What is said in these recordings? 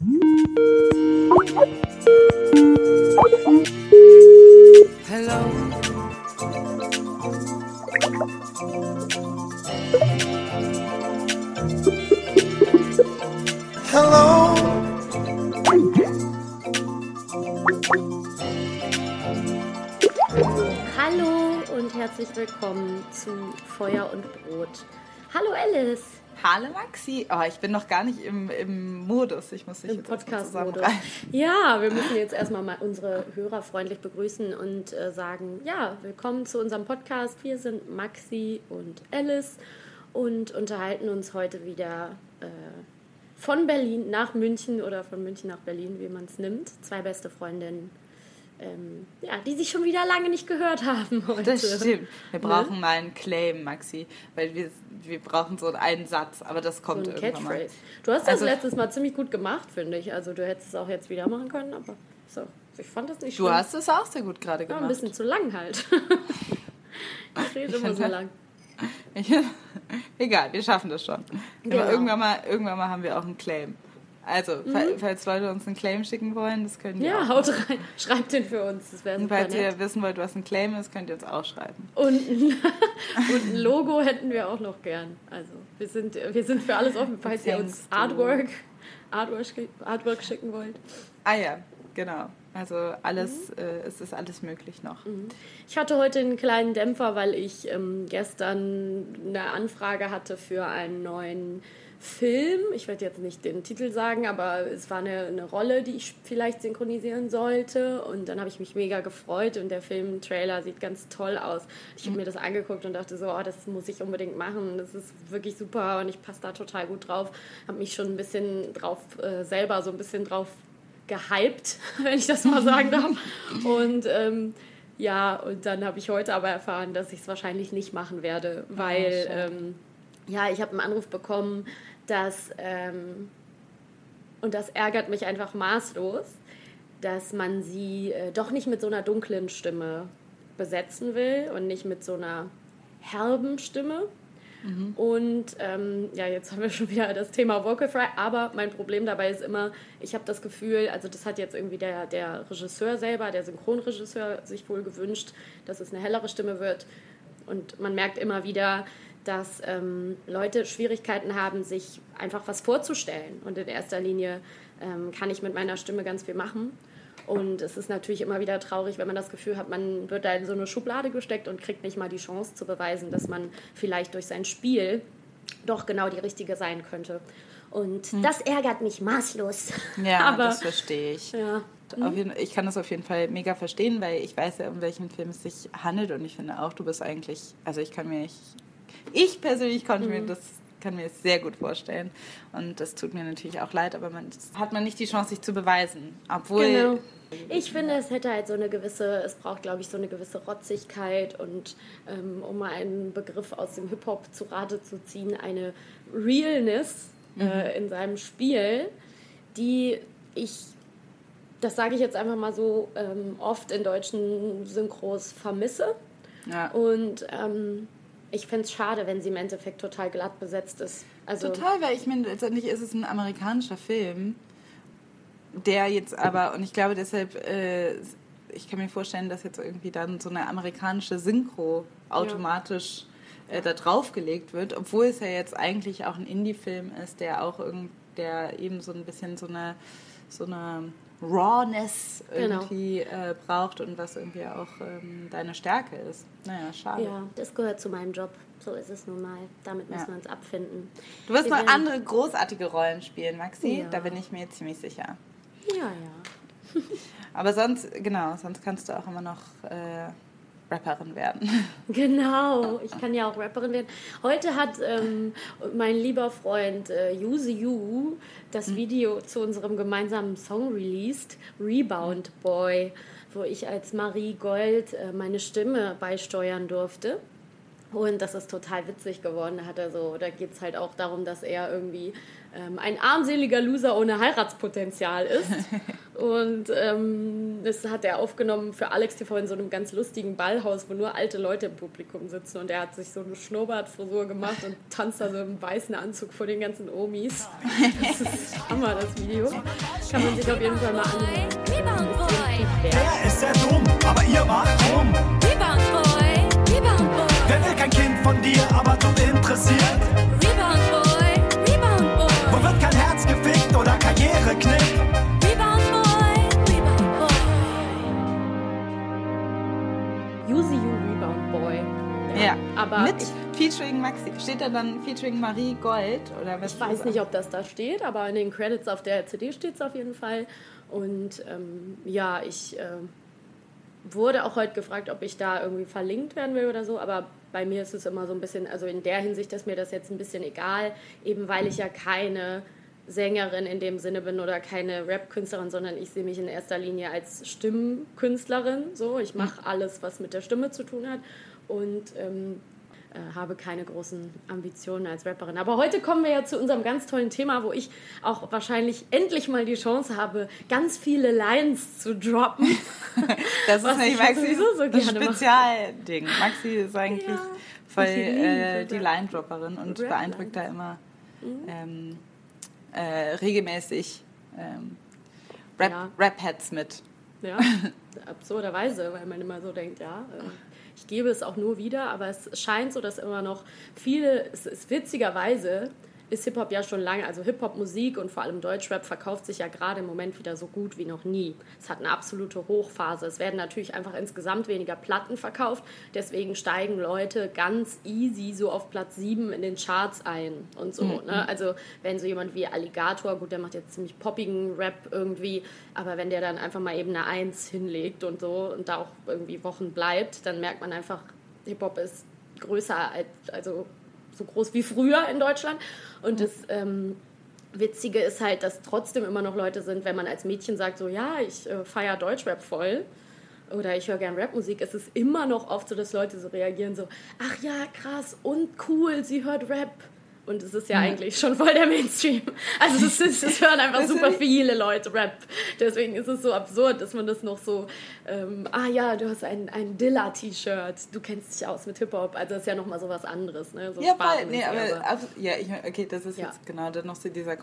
Hello. Hello. Hallo und herzlich willkommen zu Feuer und Brot. Hallo Alice. Hallo Maxi. Oh, ich bin noch gar nicht im, im Modus. Ich muss dich Im Podcast-Modus. Ja, wir müssen jetzt erstmal mal unsere Hörer freundlich begrüßen und äh, sagen, ja, willkommen zu unserem Podcast. Wir sind Maxi und Alice und unterhalten uns heute wieder äh, von Berlin nach München oder von München nach Berlin, wie man es nimmt. Zwei beste Freundinnen ähm, ja, die sich schon wieder lange nicht gehört haben heute. Das stimmt. Wir ne? brauchen ne? mal einen Claim, Maxi, weil wir, wir brauchen so einen Satz, aber das kommt so irgendwann Catchphrase. mal. Du hast das also, letztes Mal ziemlich gut gemacht, finde ich. Also du hättest es auch jetzt wieder machen können, aber so. Ich fand das nicht schlimm. Du hast es auch sehr gut gerade gemacht. Ja, ein bisschen zu lang halt. ich rede immer so lang. egal, wir schaffen das schon. Genau. irgendwann, mal, irgendwann mal haben wir auch einen Claim. Also, mhm. falls Leute uns einen Claim schicken wollen, das können wir Ja, auch. haut rein. Schreibt den für uns. Das wäre Und falls nett. ihr wissen wollt, was ein Claim ist, könnt ihr uns auch schreiben. Und, und ein Logo hätten wir auch noch gern. Also, wir sind, wir sind für alles offen, falls ihr uns Artwork, Artwork, Artwork schicken wollt. Ah ja, genau. Also alles, mhm. äh, es ist alles möglich noch. Mhm. Ich hatte heute einen kleinen Dämpfer, weil ich ähm, gestern eine Anfrage hatte für einen neuen Film. Ich werde jetzt nicht den Titel sagen, aber es war eine, eine Rolle, die ich vielleicht synchronisieren sollte. Und dann habe ich mich mega gefreut und der Film-Trailer sieht ganz toll aus. Ich habe mir das angeguckt und dachte so, oh, das muss ich unbedingt machen. Das ist wirklich super und ich passe da total gut drauf. Habe mich schon ein bisschen drauf, äh, selber so ein bisschen drauf gehypt, wenn ich das mal sagen darf. Und ähm, ja, und dann habe ich heute aber erfahren, dass ich es wahrscheinlich nicht machen werde, ah, weil ähm, ja, ich habe einen Anruf bekommen, dass, ähm, und das ärgert mich einfach maßlos, dass man sie äh, doch nicht mit so einer dunklen Stimme besetzen will und nicht mit so einer herben Stimme. Mhm. Und ähm, ja, jetzt haben wir schon wieder das Thema Vocal Fry, aber mein Problem dabei ist immer, ich habe das Gefühl, also das hat jetzt irgendwie der, der Regisseur selber, der Synchronregisseur sich wohl gewünscht, dass es eine hellere Stimme wird. Und man merkt immer wieder, dass ähm, Leute Schwierigkeiten haben, sich einfach was vorzustellen. Und in erster Linie ähm, kann ich mit meiner Stimme ganz viel machen. Und es ist natürlich immer wieder traurig, wenn man das Gefühl hat, man wird da in so eine Schublade gesteckt und kriegt nicht mal die Chance zu beweisen, dass man vielleicht durch sein Spiel doch genau die richtige sein könnte. Und hm. das ärgert mich maßlos. Ja, Aber, das verstehe ich. Ja. Jeden, ich kann das auf jeden Fall mega verstehen, weil ich weiß ja, um welchen Film es sich handelt und ich finde auch, du bist eigentlich, also ich kann mir nicht ich persönlich konnte mhm. mir das kann mir das sehr gut vorstellen. Und das tut mir natürlich auch leid, aber man hat man nicht die Chance, sich zu beweisen. Obwohl. Genau. Ich finde, es hätte halt so eine gewisse, es braucht, glaube ich, so eine gewisse Rotzigkeit und ähm, um mal einen Begriff aus dem Hip-Hop zu Rate zu ziehen, eine Realness äh, mhm. äh, in seinem Spiel, die ich, das sage ich jetzt einfach mal so, ähm, oft in deutschen Synchros vermisse. Ja. Und ähm, ich finde es schade, wenn sie im Endeffekt total glatt besetzt ist. Also total, weil ich meine, letztendlich ist es ein amerikanischer Film, der jetzt aber, und ich glaube deshalb, äh, ich kann mir vorstellen, dass jetzt irgendwie dann so eine amerikanische Synchro automatisch ja. äh, da draufgelegt wird, obwohl es ja jetzt eigentlich auch ein Indie-Film ist, der auch irgend, der eben so ein bisschen so eine, so eine Rawness genau. irgendwie genau. äh, braucht und was irgendwie auch ähm, deine Stärke ist. Naja, schade. Ja, das gehört zu meinem Job. So ist es nun mal. Damit müssen ja. wir uns abfinden. Du wirst wir noch andere großartige Rollen spielen, Maxi. Ja. Da bin ich mir ziemlich sicher. Ja, ja. Aber sonst, genau, sonst kannst du auch immer noch äh, Rapperin werden. Genau, ich kann ja auch Rapperin werden. Heute hat ähm, mein lieber Freund äh, Yuzi Yu das mhm. Video zu unserem gemeinsamen Song released, Rebound Boy, wo ich als Marie Gold äh, meine Stimme beisteuern durfte. Und das ist total witzig geworden. Da hat er so, da geht es halt auch darum, dass er irgendwie ähm, ein armseliger Loser ohne Heiratspotenzial ist. und ähm, das hat er aufgenommen für Alex TV in so einem ganz lustigen Ballhaus, wo nur alte Leute im Publikum sitzen. Und er hat sich so eine Schnurrbartfrisur gemacht und tanzt da so im weißen Anzug vor den ganzen Omis. Das ist Hammer, das Video. Kann man sich auf jeden Fall mal anhören. Der ist sehr dumm, aber ihr macht rum. Von dir, aber du interessiert? Rebound Boy, Rebound Boy. Wo wird kein Herz gefickt oder Karriere knickt? Rebound Boy, Rebound Boy. Use You Rebound Boy. Ja, aber mit ich- Featuring Maxi. Steht da dann Featuring Marie Gold? Oder was Ich weiß nicht, ob das da steht, aber in den Credits auf der CD steht es auf jeden Fall. Und ähm, ja, ich äh, wurde auch heute gefragt, ob ich da irgendwie verlinkt werden will oder so, aber bei mir ist es immer so ein bisschen, also in der Hinsicht ist mir das jetzt ein bisschen egal, eben weil ich ja keine Sängerin in dem Sinne bin oder keine Rap-Künstlerin, sondern ich sehe mich in erster Linie als Stimmkünstlerin. So, ich mache alles, was mit der Stimme zu tun hat und ähm, äh, habe keine großen Ambitionen als Rapperin. Aber heute kommen wir ja zu unserem ganz tollen Thema, wo ich auch wahrscheinlich endlich mal die Chance habe, ganz viele Lines zu droppen. Das ist nicht ich Maxi, sowieso so das. Spezialding. Maxi ist eigentlich Ja, voll äh, die. Line-Dropperin und Rap-Lines. beeindruckt da immer ähm, äh, regelmäßig ähm, Rap- Ja. Rap-Heads mit. Ja, absurderweise, weil man immer so denkt, ja, äh, ich gebe es auch nur wieder, aber es scheint so, dass immer noch viele, es ist witzigerweise, ist Hip-Hop ja schon lange, also Hip-Hop-Musik und vor allem Deutschrap verkauft sich ja gerade im Moment wieder so gut wie noch nie. Es hat eine absolute Hochphase. Es werden natürlich einfach insgesamt weniger Platten verkauft, deswegen steigen Leute ganz easy so auf Platz 7 in den Charts ein und so. Ne? Also wenn so jemand wie Alligator, gut, der macht jetzt ziemlich poppigen Rap irgendwie, aber wenn der dann einfach mal eben eine Eins hinlegt und so und da auch irgendwie Wochen bleibt, dann merkt man einfach, Hip-Hop ist größer als, also so groß wie früher in Deutschland. Und das ähm, Witzige ist halt, dass trotzdem immer noch Leute sind, wenn man als Mädchen sagt, so ja, ich äh, feiere Deutschrap voll oder ich höre gern Rapmusik, es ist immer noch oft so, dass Leute so reagieren, so, ach ja, krass und cool, sie hört Rap. Und es ist ja eigentlich schon voll der Mainstream. Also es, ist, es hören einfach super viele Leute Rap. Deswegen ist es so absurd, dass man das noch so, ähm, ah ja, du hast ein, ein Dilla-T-Shirt, du kennst dich aus mit Hip-Hop. Also das ist ja nochmal so was anderes. Ne? So Ja, voll, nee, aber, ab, ja, ich, okay, das ist Ja. jetzt genau dann noch so dieser.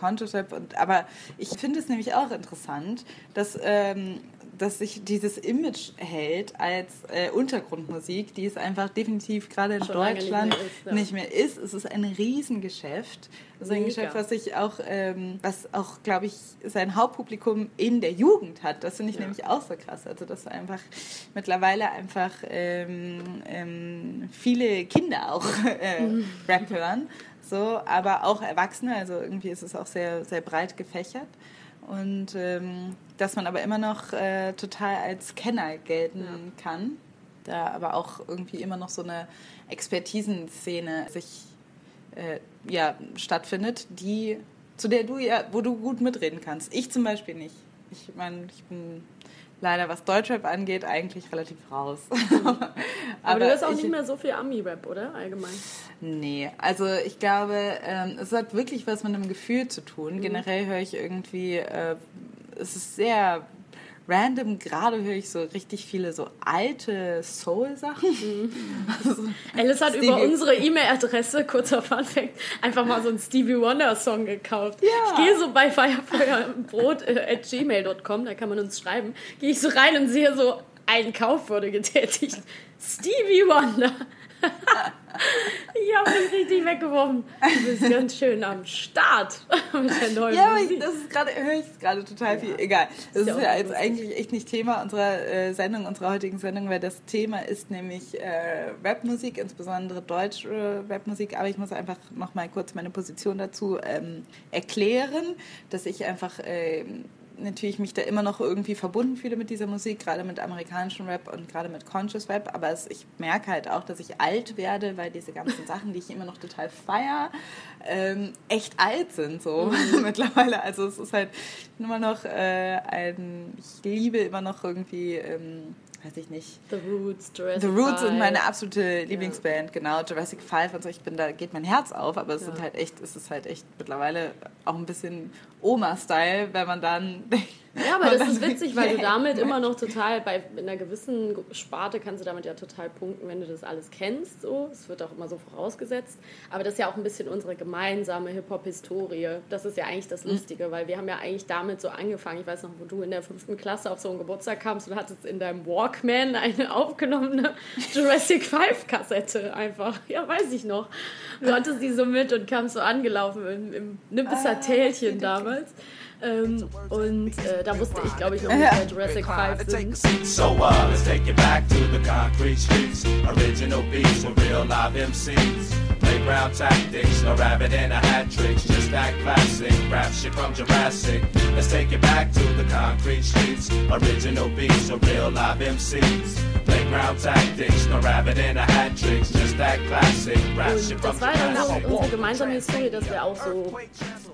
Und, aber ich finde es nämlich auch interessant, dass, ähm, dass sich dieses Image hält als äh, Untergrundmusik, die es einfach definitiv gerade in Schon lange nicht Deutschland mehr ist, ja. nicht mehr ist. Es ist ein Riesengeschäft. Es ist ein Mega. Geschäft, was sich auch, ähm, was auch, glaube ich, sein Hauptpublikum in der Jugend hat. Das finde ich Ja. nämlich auch so krass. Also, dass einfach mittlerweile einfach ähm, ähm, viele Kinder auch äh, Mhm. Rap hören. So, aber auch Erwachsene, also irgendwie ist es auch sehr, sehr breit gefächert. Und ähm, dass man aber immer noch äh, total als Kenner gelten kann. Da aber auch irgendwie immer noch so eine Expertisenszene sich äh, ja, stattfindet, die, zu der du ja, wo du gut mitreden kannst. Ich zum Beispiel nicht. Ich meine, ich bin leider, was Deutschrap angeht, eigentlich relativ raus. Aber, du hörst auch ich- nicht mehr so viel Ami-Rap, oder? Allgemein. Nee, also ich glaube, ähm, es hat wirklich was mit einem Gefühl zu Mhm. tun. Generell höre ich irgendwie, äh, es ist sehr random, gerade höre ich so richtig viele so alte Soul-Sachen. Mhm. Alice hat Stevie- über unsere E-Mail-Adresse, kurzer Funfact, einfach mal so einen Stevie Wonder-Song gekauft. Ja. Ich gehe so bei Firefeuerbrot äh, at gmail.com, da kann man uns schreiben, gehe ich so rein und sehe so, ein Kauf wurde getätigt. Stevie Wonder. Ich habe mich richtig weggeworfen. Du bist ganz schön am Start mit der neuen Ja, aber ich, das ist gerade, höre ich gerade total viel. Egal. Das ist ja ja, jetzt eigentlich echt nicht Thema unserer äh, Sendung, unserer heutigen Sendung, weil das Thema ist nämlich äh, Rapmusik, insbesondere deutsche äh, Rapmusik. Aber ich muss einfach noch mal kurz meine Position dazu ähm, erklären, dass ich einfach ähm, natürlich mich da immer noch irgendwie verbunden fühle mit dieser Musik, gerade mit amerikanischem Rap und gerade mit Conscious Rap. Aber es, ich merke halt auch, dass ich alt werde, weil diese ganzen Sachen, die ich immer noch total feier, ähm, echt alt sind so mittlerweile. Also es ist halt immer noch äh, ein, ich liebe immer noch irgendwie ähm, weiß ich nicht. The Roots, Jurassic The Roots sind meine absolute Lieblingsband, genau. Jurassic Five und so. Ich bin da geht mein Herz auf, aber es sind Ja. halt echt, es ist halt echt mittlerweile auch ein bisschen Oma-Style, wenn man dann. Ja, aber das ist witzig, weil du damit immer noch total, bei in einer gewissen Sparte kannst du damit ja total punkten, wenn du das alles kennst. So. Es wird auch immer so vorausgesetzt. Aber das ist ja auch ein bisschen unsere gemeinsame Hip-Hop-Historie. Das ist ja eigentlich das Lustige, weil wir haben ja eigentlich damit so angefangen. Ich weiß noch, wo du in der fünften Klasse auf so einen Geburtstag kamst und hattest in deinem Walkman eine aufgenommene Jurassic 5-Kassette einfach. Ja, weiß ich noch. Du hattest die so mit und kamst so angelaufen im, im Nippeser Tälchen damals. Ähm, und äh, da wusste ich, glaube ich, noch nicht, wer Jurassic 5 sind. So uh, let's take it back to the concrete streets. Original beats with real live MCs. Playground tactics, no rabbit in a hat tricks. Just that classic rap shit from Jurassic. Let's take it back to the concrete streets. Original beats with real live MCs. Playground tactics, no rabbit in a hat tricks. Just that classic rap shit from das war dann Jurassic. unsere gemeinsame Historie, dass wir auch so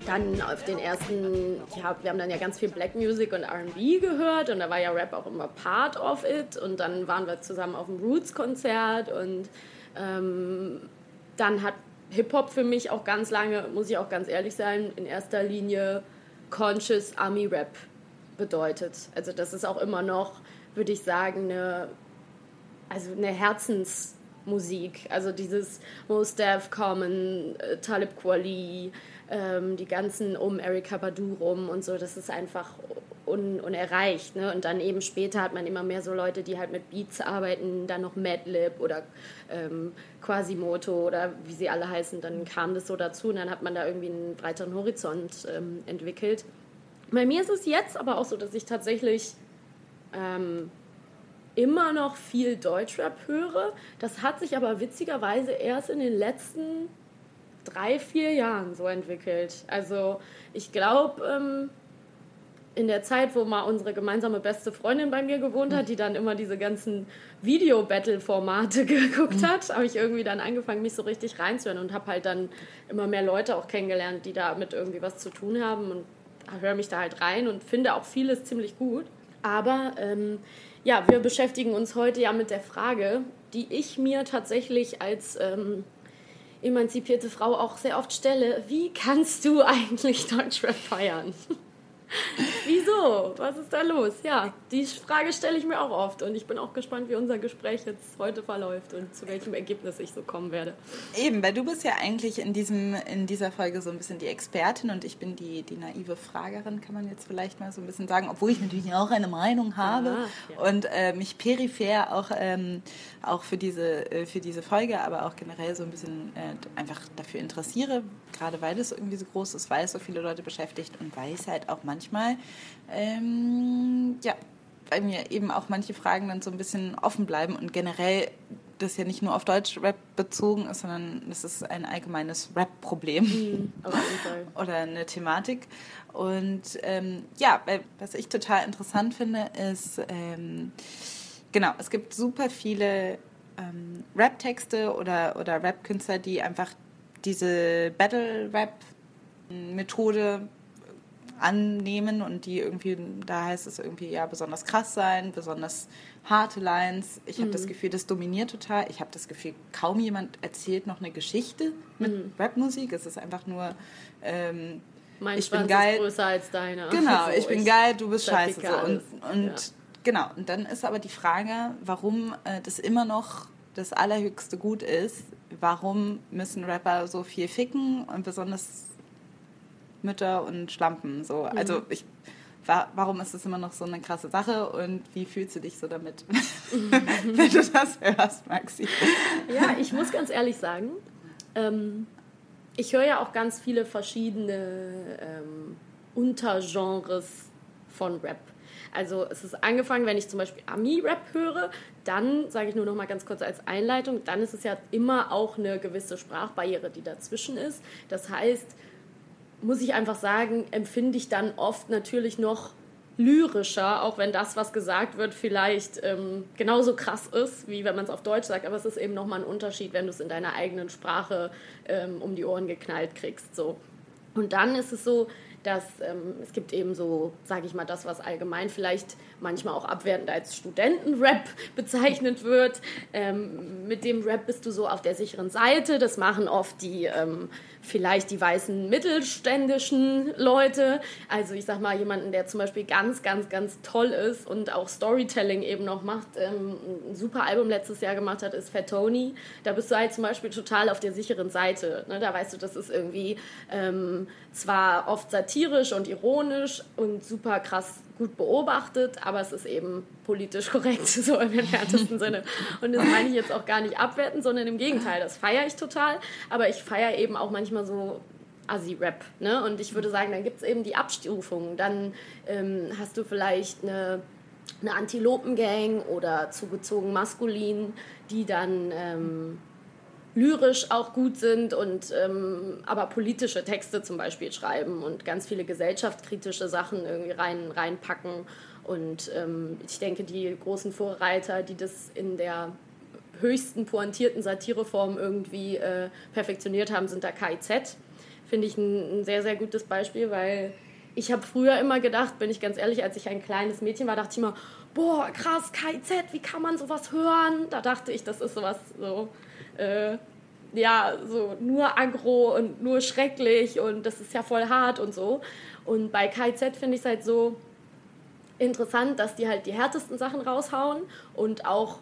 dann auf den ersten, ja, wir haben dann ja ganz viel Black Music und R&B gehört und da war ja Rap auch immer part of it und dann waren wir zusammen auf dem Roots-Konzert und ähm, dann hat Hip-Hop für mich auch ganz lange, muss ich auch ganz ehrlich sein, in erster Linie Conscious Army-Rap bedeutet. Also das ist auch immer noch, würde ich sagen, eine also eine Herzensmusik. Also dieses Mos Def Common, äh, Talib Kweli, ähm, die ganzen um Erika Badu rum und so, das ist einfach un unerreicht. Ne? Und dann eben später hat man immer mehr so Leute, die halt mit Beats arbeiten, dann noch Madlib oder ähm, Quasimoto oder wie sie alle heißen, dann kam das so dazu und dann hat man da irgendwie einen breiteren Horizont ähm, entwickelt. Bei mir ist es jetzt aber auch so, dass ich tatsächlich ähm, immer noch viel Deutschrap höre. Das hat sich aber witzigerweise erst in den letzten drei, vier Jahren so entwickelt. Also ich glaube, ähm, in der Zeit, wo mal unsere gemeinsame beste Freundin bei mir gewohnt hat, die dann immer diese ganzen Video-Battle-Formate geguckt hat, habe ich irgendwie dann angefangen, mich so richtig reinzuhören und habe halt dann immer mehr Leute auch kennengelernt, die damit irgendwie was zu tun haben und höre mich da halt rein und finde auch vieles ziemlich gut. Aber ähm, ja, wir beschäftigen uns heute ja mit der Frage, die ich mir tatsächlich als ähm, emanzipierte Frau auch sehr oft stelle. Wie kannst du eigentlich Deutschrap feiern? Wieso? Was ist da los? Ja, die Frage stelle ich mir auch oft und ich bin auch gespannt, wie unser Gespräch jetzt heute verläuft und zu welchem Ergebnis ich so kommen werde. Eben, weil du bist ja eigentlich in, diesem, in dieser Folge so ein bisschen die Expertin und ich bin die, die naive Fragerin, kann man jetzt vielleicht mal so ein bisschen sagen, obwohl ich natürlich auch eine Meinung habe Ah, ja. und äh, mich peripher auch, ähm, auch für, diese, äh, für diese Folge, aber auch generell so ein bisschen äh, einfach dafür interessiere, gerade weil es irgendwie so groß ist, weil es so viele Leute beschäftigt und weil es halt auch manchmal, ähm, ja, bei mir eben auch manche Fragen dann so ein bisschen offen bleiben und generell das ja nicht nur auf Deutsch-Rap bezogen ist, sondern es ist ein allgemeines Rap-Problem Fall. oder eine Thematik. Und ähm, ja, was ich total interessant finde, ist, ähm, genau, es gibt super viele ähm, Rap-Texte oder, oder Rap-Künstler, die einfach diese Battle-Rap-Methode annehmen und die irgendwie, da heißt es irgendwie ja besonders krass sein, besonders harte Lines. Ich habe das Gefühl, das dominiert total. Ich habe das Gefühl, kaum jemand erzählt noch eine Geschichte mit Rapmusik. Es ist einfach nur ähm, Mein Ich bin Schwanz geil. ist größer als deiner. Genau, So, ich bin geil, du bist scheiße. So. Und, und Ja. Genau, und dann ist aber die Frage, warum äh, das immer noch das allerhöchste Gut ist. Warum müssen Rapper so viel ficken und besonders Mütter und Schlampen? So. Mhm. Also ich, wa warum ist das immer noch so eine krasse Sache und wie fühlst du dich so damit, wenn du das hörst, Maxi? Ja, ich muss ganz ehrlich sagen, ähm, ich höre ja auch ganz viele verschiedene ähm, Untergenres von Rap. Also es ist angefangen, wenn ich zum Beispiel Ami-Rap höre, dann sage ich nur noch mal ganz kurz als Einleitung, dann ist es ja immer auch eine gewisse Sprachbarriere, die dazwischen ist. Das heißt, muss ich einfach sagen, empfinde ich dann oft natürlich noch lyrischer, auch wenn das, was gesagt wird, vielleicht ähm, genauso krass ist, wie wenn man es auf Deutsch sagt. Aber es ist eben nochmal ein Unterschied, wenn du es in deiner eigenen Sprache ähm, um die Ohren geknallt kriegst. So. Und dann ist es so, dass ähm, es gibt eben so, sage ich mal, das, was allgemein vielleicht manchmal auch abwertend als Studentenrap bezeichnet wird. Ähm, mit dem Rap bist du so auf der sicheren Seite. Das machen oft die ähm, vielleicht die weißen mittelständischen Leute. Also ich sag mal, jemanden, der zum Beispiel ganz, ganz, ganz toll ist und auch Storytelling eben noch macht, ähm, ein super Album letztes Jahr gemacht hat, ist Fat Tony. Da bist du halt zum Beispiel total auf der sicheren Seite. Ne? Da weißt du, das ist irgendwie ähm, zwar oft satirisch und ironisch und super krass gut beobachtet, aber es ist eben politisch korrekt, so im entferntesten Sinne. Und das meine ich jetzt auch gar nicht abwerten, sondern im Gegenteil, das feiere ich total. Aber ich feiere eben auch manchmal so Assi-Rap. Ne? Und ich würde sagen, dann gibt es eben die Abstufungen. Dann ähm, hast du vielleicht eine, eine Antilopengang oder zugezogen maskulin, die dann... Ähm, lyrisch auch gut sind und ähm, aber politische Texte zum Beispiel schreiben und ganz viele gesellschaftskritische Sachen irgendwie rein, reinpacken. Und ähm, ich denke, die großen Vorreiter, die das in der höchsten pointierten Satireform irgendwie äh, perfektioniert haben, sind da KIZ. Finde ich ein, ein sehr, sehr gutes Beispiel, weil ich habe früher immer gedacht, bin ich ganz ehrlich, als ich ein kleines Mädchen war, dachte ich immer, boah, krass, KIZ, wie kann man sowas hören? Da dachte ich, das ist sowas so äh, ja, so nur aggro und nur schrecklich und das ist ja voll hart und so. Und bei KZ finde ich es halt so interessant, dass die halt die härtesten Sachen raushauen und auch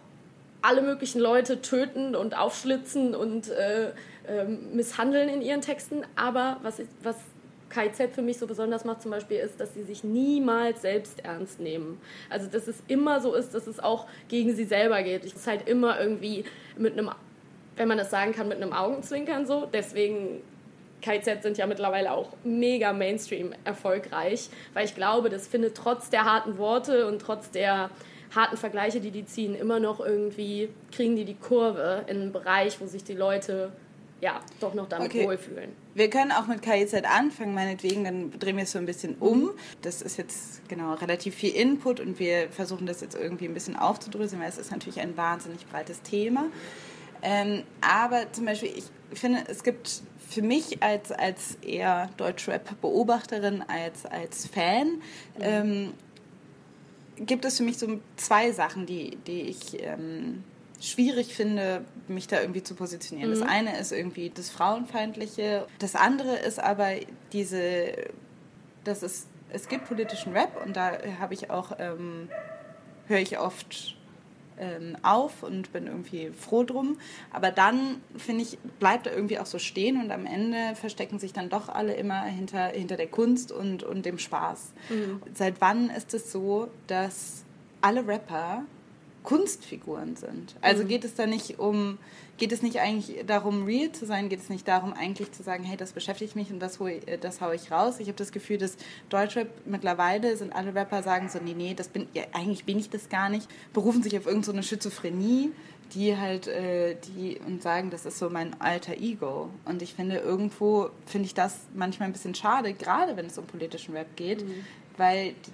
alle möglichen Leute töten und aufschlitzen und äh, äh, misshandeln in ihren Texten. Aber was, ich, was KZ für mich so besonders macht zum Beispiel ist, dass sie sich niemals selbst ernst nehmen. Also dass es immer so ist, dass es auch gegen sie selber geht. Es ist halt immer irgendwie mit einem wenn man das sagen kann, mit einem Augenzwinkern so. Deswegen KZ sind ja mittlerweile auch mega Mainstream erfolgreich, weil ich glaube, das findet trotz der harten Worte und trotz der harten Vergleiche, die die ziehen, immer noch irgendwie kriegen die die Kurve in einen Bereich, wo sich die Leute ja doch noch damit Okay. wohlfühlen. Wir können auch mit KIZ anfangen, meinetwegen, dann drehen wir es so ein bisschen um. Das ist jetzt genau relativ viel Input und wir versuchen das jetzt irgendwie ein bisschen aufzudröseln, weil es ist natürlich ein wahnsinnig breites Thema. Ähm, aber zum Beispiel, ich finde, es gibt für mich als, als eher Deutschrap-Beobachterin, als, als Fan, ähm, gibt es für mich so zwei Sachen, die, die ich ähm, schwierig finde, mich da irgendwie zu positionieren. Das eine ist irgendwie das Frauenfeindliche. Das andere ist aber diese, dass es, es gibt politischen Rap und da habe ich auch, ähm, höre ich oft ähm, auf und bin irgendwie froh drum. Aber dann, finde ich, bleibt er irgendwie auch so stehen und am Ende verstecken sich dann doch alle immer hinter, hinter der Kunst und, und dem Spaß. Seit wann ist es so, dass alle Rapper Kunstfiguren sind? Also geht es da nicht um, geht es nicht eigentlich darum, real zu sein? Geht es nicht darum, eigentlich zu sagen, hey, das beschäftigt mich und das, hol, äh, das haue ich raus? Ich habe das Gefühl, dass Deutschrap mittlerweile sind alle Rapper sagen so, nee, nee, das bin, ja, eigentlich bin ich das gar nicht, berufen sich auf irgendeine so Schizophrenie, die halt, äh, die und sagen, das ist so mein alter Ego. Und ich finde, irgendwo finde ich das manchmal ein bisschen schade, gerade wenn es um politischen Rap geht, weil die,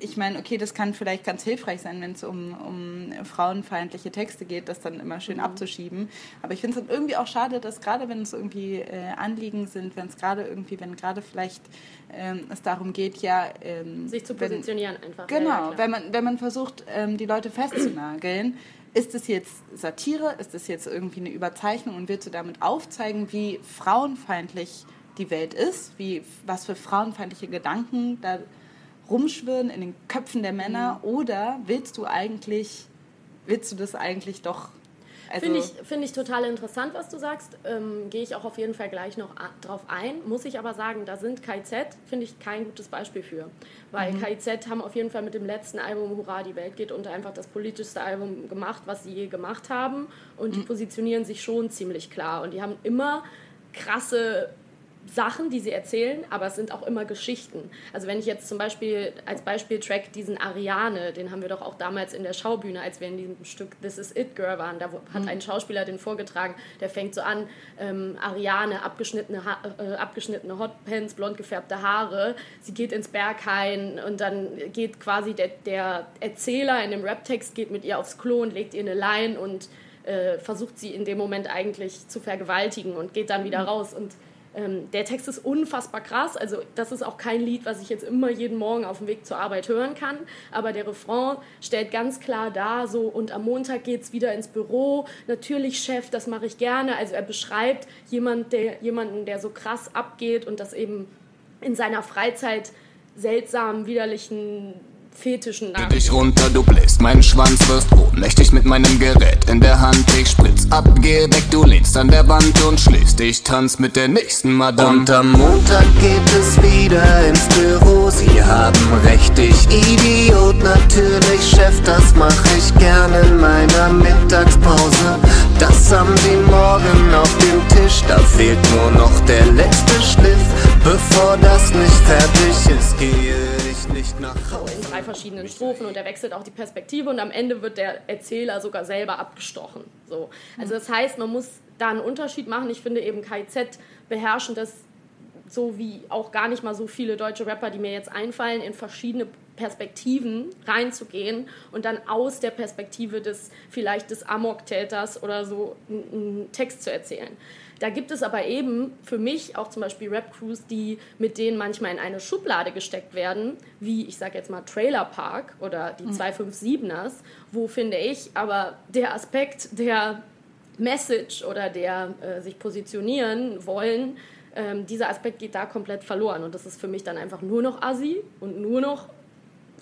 ich meine, okay, das kann vielleicht ganz hilfreich sein, wenn es um, um frauenfeindliche Texte geht, das dann immer Mhm. schön abzuschieben. Aber ich finde es dann irgendwie auch schade, dass gerade wenn es irgendwie äh, Anliegen sind, wenn es gerade irgendwie, wenn gerade vielleicht ähm, es darum geht, ja... Ähm, Sich zu wenn- positionieren einfach. Ja, ja, Genau, klar. wenn man, wenn man versucht, ähm, die Leute festzunageln, ist es jetzt Satire, ist es jetzt irgendwie eine Überzeichnung und willst du damit aufzeigen, wie frauenfeindlich die Welt ist, wie, was für frauenfeindliche Gedanken da rumschwirren in den Köpfen der Männer Mhm. oder willst du eigentlich, willst du das eigentlich doch, also, Finde ich, finde ich total interessant, was du sagst. Ähm, Gehe ich auch auf jeden Fall gleich noch drauf ein. Muss ich aber sagen, da sind KIZ, finde ich, kein gutes Beispiel für. Weil Mhm. KIZ haben auf jeden Fall mit dem letzten Album Hurra, die Welt geht unter einfach das politischste Album gemacht, was sie je gemacht haben. Und die Mhm. positionieren sich schon ziemlich klar. Und die haben immer krasse Sachen, die sie erzählen, aber es sind auch immer Geschichten. Also wenn ich jetzt zum Beispiel als Beispieltrack diesen Ariane, den haben wir doch auch damals in der Schaubühne, als wir in diesem Stück This Is It Girl waren, da hat ein Schauspieler den vorgetragen, der fängt so an, ähm, Ariane, abgeschnittene, ha äh, abgeschnittene Hotpants, blond gefärbte Haare, sie geht ins Berghain und dann geht quasi der, der Erzähler in dem Raptext geht mit ihr aufs Klo und legt ihr eine Line und äh, versucht sie in dem Moment eigentlich zu vergewaltigen und geht dann wieder raus und ähm, der Text ist unfassbar krass. Also das ist auch kein Lied, was ich jetzt immer jeden Morgen auf dem Weg zur Arbeit hören kann. Aber der Refrain stellt ganz klar dar, so und am Montag geht's wieder ins Büro. Natürlich Chef, das mache ich gerne. Also er beschreibt jemand, der, jemanden, der so krass abgeht und das eben in seiner Freizeit seltsamen, widerlichen Fetischen nach. dich runter, du bläst, mein Schwanz wirst ohnmächtig mit meinem Gerät in der Hand. Ich spritz ab, geh weg, du lehnst an der Wand und schläfst. Ich tanz mit der nächsten Madame. Und am Montag geht es wieder ins Büro. Sie haben recht, ich Idiot, natürlich, Chef, das mach ich gerne in meiner Mittagspause. Das haben sie morgen auf dem Tisch, da fehlt nur noch der letzte Schliff. Bevor das nicht fertig ist, gehe drei verschiedenen Strophen und er wechselt auch die Perspektive und am Ende wird der Erzähler sogar selber abgestochen. So. Also das heißt, man muss da einen Unterschied machen. Ich finde eben KZ beherrschen das so wie auch gar nicht mal so viele deutsche Rapper, die mir jetzt einfallen, in verschiedene Perspektiven reinzugehen und dann aus der Perspektive des vielleicht des Amok-Täters oder so einen Text zu erzählen. Da gibt es aber eben für mich auch zum Beispiel Rap-Crews, die mit denen manchmal in eine Schublade gesteckt werden, wie ich sage jetzt mal Trailer Park oder die 257ers, wo finde ich aber der Aspekt der Message oder der äh, sich positionieren wollen, ähm, dieser Aspekt geht da komplett verloren. Und das ist für mich dann einfach nur noch assi und nur noch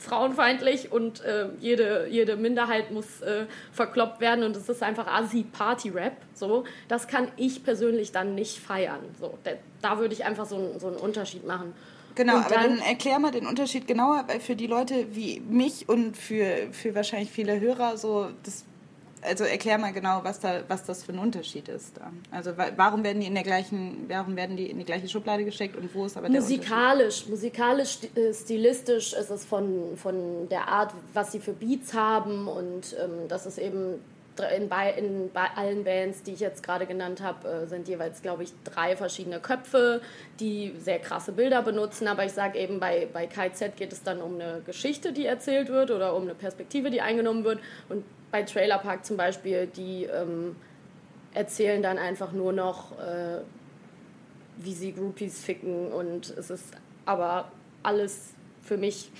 frauenfeindlich und äh, jede, jede Minderheit muss äh, verkloppt werden und es ist einfach Assi-Party-Rap. So. Das kann ich persönlich dann nicht feiern. So. Da, da würde ich einfach so, einen- so einen Unterschied machen. Genau, Und aber dann- dann erklär mal den Unterschied genauer weil für die Leute wie mich und für, für wahrscheinlich viele Hörer so das also erklär mal genau, was da was das für ein Unterschied ist da. Also wa- warum werden die in der gleichen warum werden die in die gleiche Schublade gesteckt und wo ist aber der Unterschied? Musikalisch, musikalisch, sti- äh, stilistisch ist es von, von der Art, was sie für Beats haben und ähm, das ist eben in, bei, in bei allen Bands, die ich jetzt gerade genannt habe, äh, sind jeweils, glaube ich, drei verschiedene Köpfe, die sehr krasse Bilder benutzen. Aber ich sage eben, bei, bei KZ geht es dann um eine Geschichte, die erzählt wird oder um eine Perspektive, die eingenommen wird. Und bei Trailer Park zum Beispiel, die ähm, erzählen dann einfach nur noch, äh, wie sie Groupies ficken und es ist aber alles für mich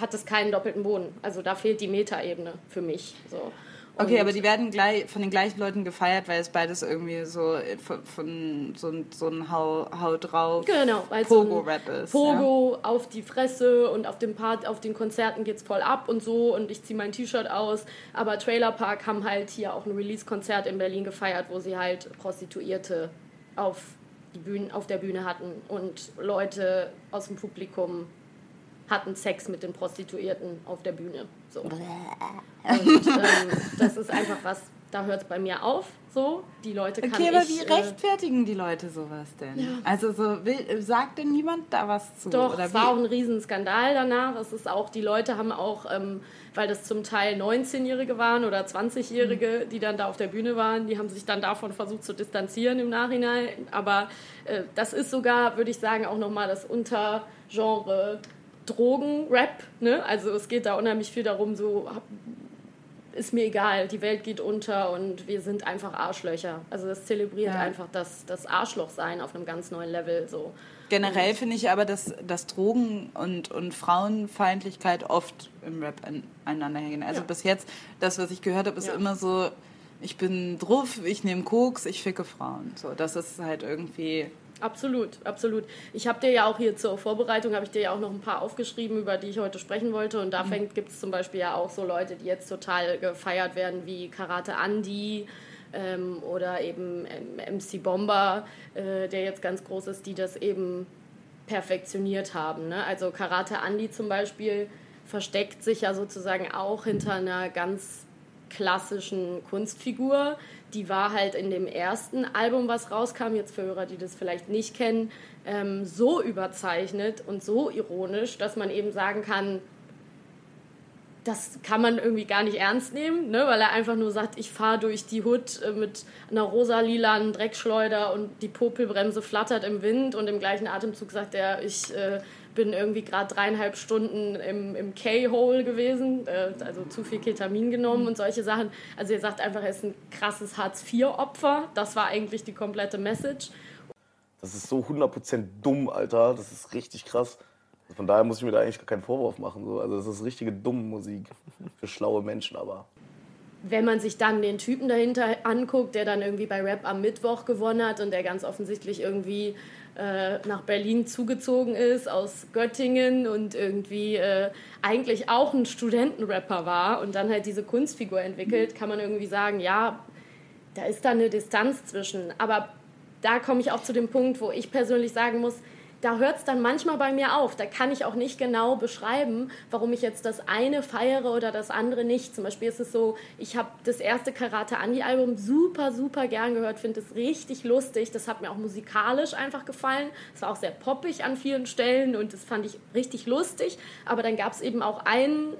hat es keinen doppelten Boden. Also da fehlt die Metaebene für mich. So. Okay, aber die werden gleich von den gleichen Leuten gefeiert, weil es beides irgendwie so von, von so, ein- so ein Hau, Hau drauf Genau, weil so Pogo-Rap ist. Pogo auf die Fresse und auf, dem Part, auf den Konzerten geht's voll ab und so und ich ziehe mein T-Shirt aus. Aber Trailer Park haben halt hier auch ein Release-Konzert in Berlin gefeiert, wo sie halt Prostituierte auf, die Bühnen, auf der Bühne hatten und Leute aus dem Publikum hatten Sex mit den Prostituierten auf der Bühne. So. Und ähm, das ist einfach was, da hört es bei mir auf. So, die Leute kann Okay, aber ich... wie äh, rechtfertigen die Leute sowas denn? Also so will, sagt denn niemand da was zu? Doch, es war auch ein Riesenskandal danach. Es ist auch, die Leute haben auch, ähm, weil das zum Teil 19-Jährige waren oder 20-Jährige, die dann da auf der Bühne waren, die haben sich dann davon versucht zu distanzieren im Nachhinein. Aber äh, das ist sogar, würde ich sagen, auch nochmal das Untergenre Drogen-Rap. Ne? Also es geht da unheimlich viel darum, so ist mir egal, die Welt geht unter und wir sind einfach Arschlöcher. Also das zelebriert Ja. einfach das, das Arschlochsein auf einem ganz neuen Level. So. Generell finde ich aber, dass, dass Drogen und, und Frauenfeindlichkeit oft im Rap an, aneinander hängen. Also Ja. bis jetzt, das, was ich gehört habe, ist Ja. immer so, ich bin druff, ich nehme Koks, ich ficke Frauen. So, das ist halt irgendwie... Absolut, absolut. Ich habe dir ja auch hier zur Vorbereitung, habe ich dir ja auch noch ein paar aufgeschrieben, über die ich heute sprechen wollte. Und da gibt es zum Beispiel ja auch so Leute, die jetzt total gefeiert werden, wie Karate Andy ähm, oder eben MC Bomber, äh, der jetzt ganz groß ist, die das eben perfektioniert haben. Ne? Also Karate Andy zum Beispiel versteckt sich ja sozusagen auch hinter einer ganz klassischen Kunstfigur. Die war halt in dem ersten Album, was rauskam, jetzt für Hörer, die das vielleicht nicht kennen, ähm, so überzeichnet und so ironisch, dass man eben sagen kann, das kann man irgendwie gar nicht ernst nehmen, ne? weil er einfach nur sagt, ich fahre durch die Hut äh, mit einer rosa-lilanen Dreckschleuder und die Popelbremse flattert im Wind und im gleichen Atemzug sagt er, ich äh, bin irgendwie gerade dreieinhalb Stunden im, im K-Hole gewesen, äh, also zu viel Ketamin genommen und solche Sachen. Also er sagt einfach, er ist ein krasses Hartz-IV-Opfer. Das war eigentlich die komplette Message. das ist so 100% dumm, Alter. Das ist richtig krass. Also von daher muss ich mir da eigentlich gar keinen Vorwurf machen. So. Also das ist richtige dumme Musik für schlaue Menschen, aber wenn man sich dann den Typen dahinter anguckt, der dann irgendwie bei Rap am Mittwoch gewonnen hat und der ganz offensichtlich irgendwie nach Berlin zugezogen ist aus Göttingen und irgendwie äh, eigentlich auch ein Studentenrapper war und dann halt diese Kunstfigur entwickelt, kann man irgendwie sagen, ja, da ist da eine Distanz zwischen. Aber da komme ich auch zu dem Punkt, wo ich persönlich sagen muss, da hört es dann manchmal bei mir auf. Da kann ich auch nicht genau beschreiben, warum ich jetzt das eine feiere oder das andere nicht. Zum Beispiel ist es so, ich habe das erste Karate Andi Album super, super gern gehört, finde es richtig lustig. Das hat mir auch musikalisch einfach gefallen. Es war auch sehr poppig an vielen Stellen und das fand ich richtig lustig. Aber dann gab es eben auch einen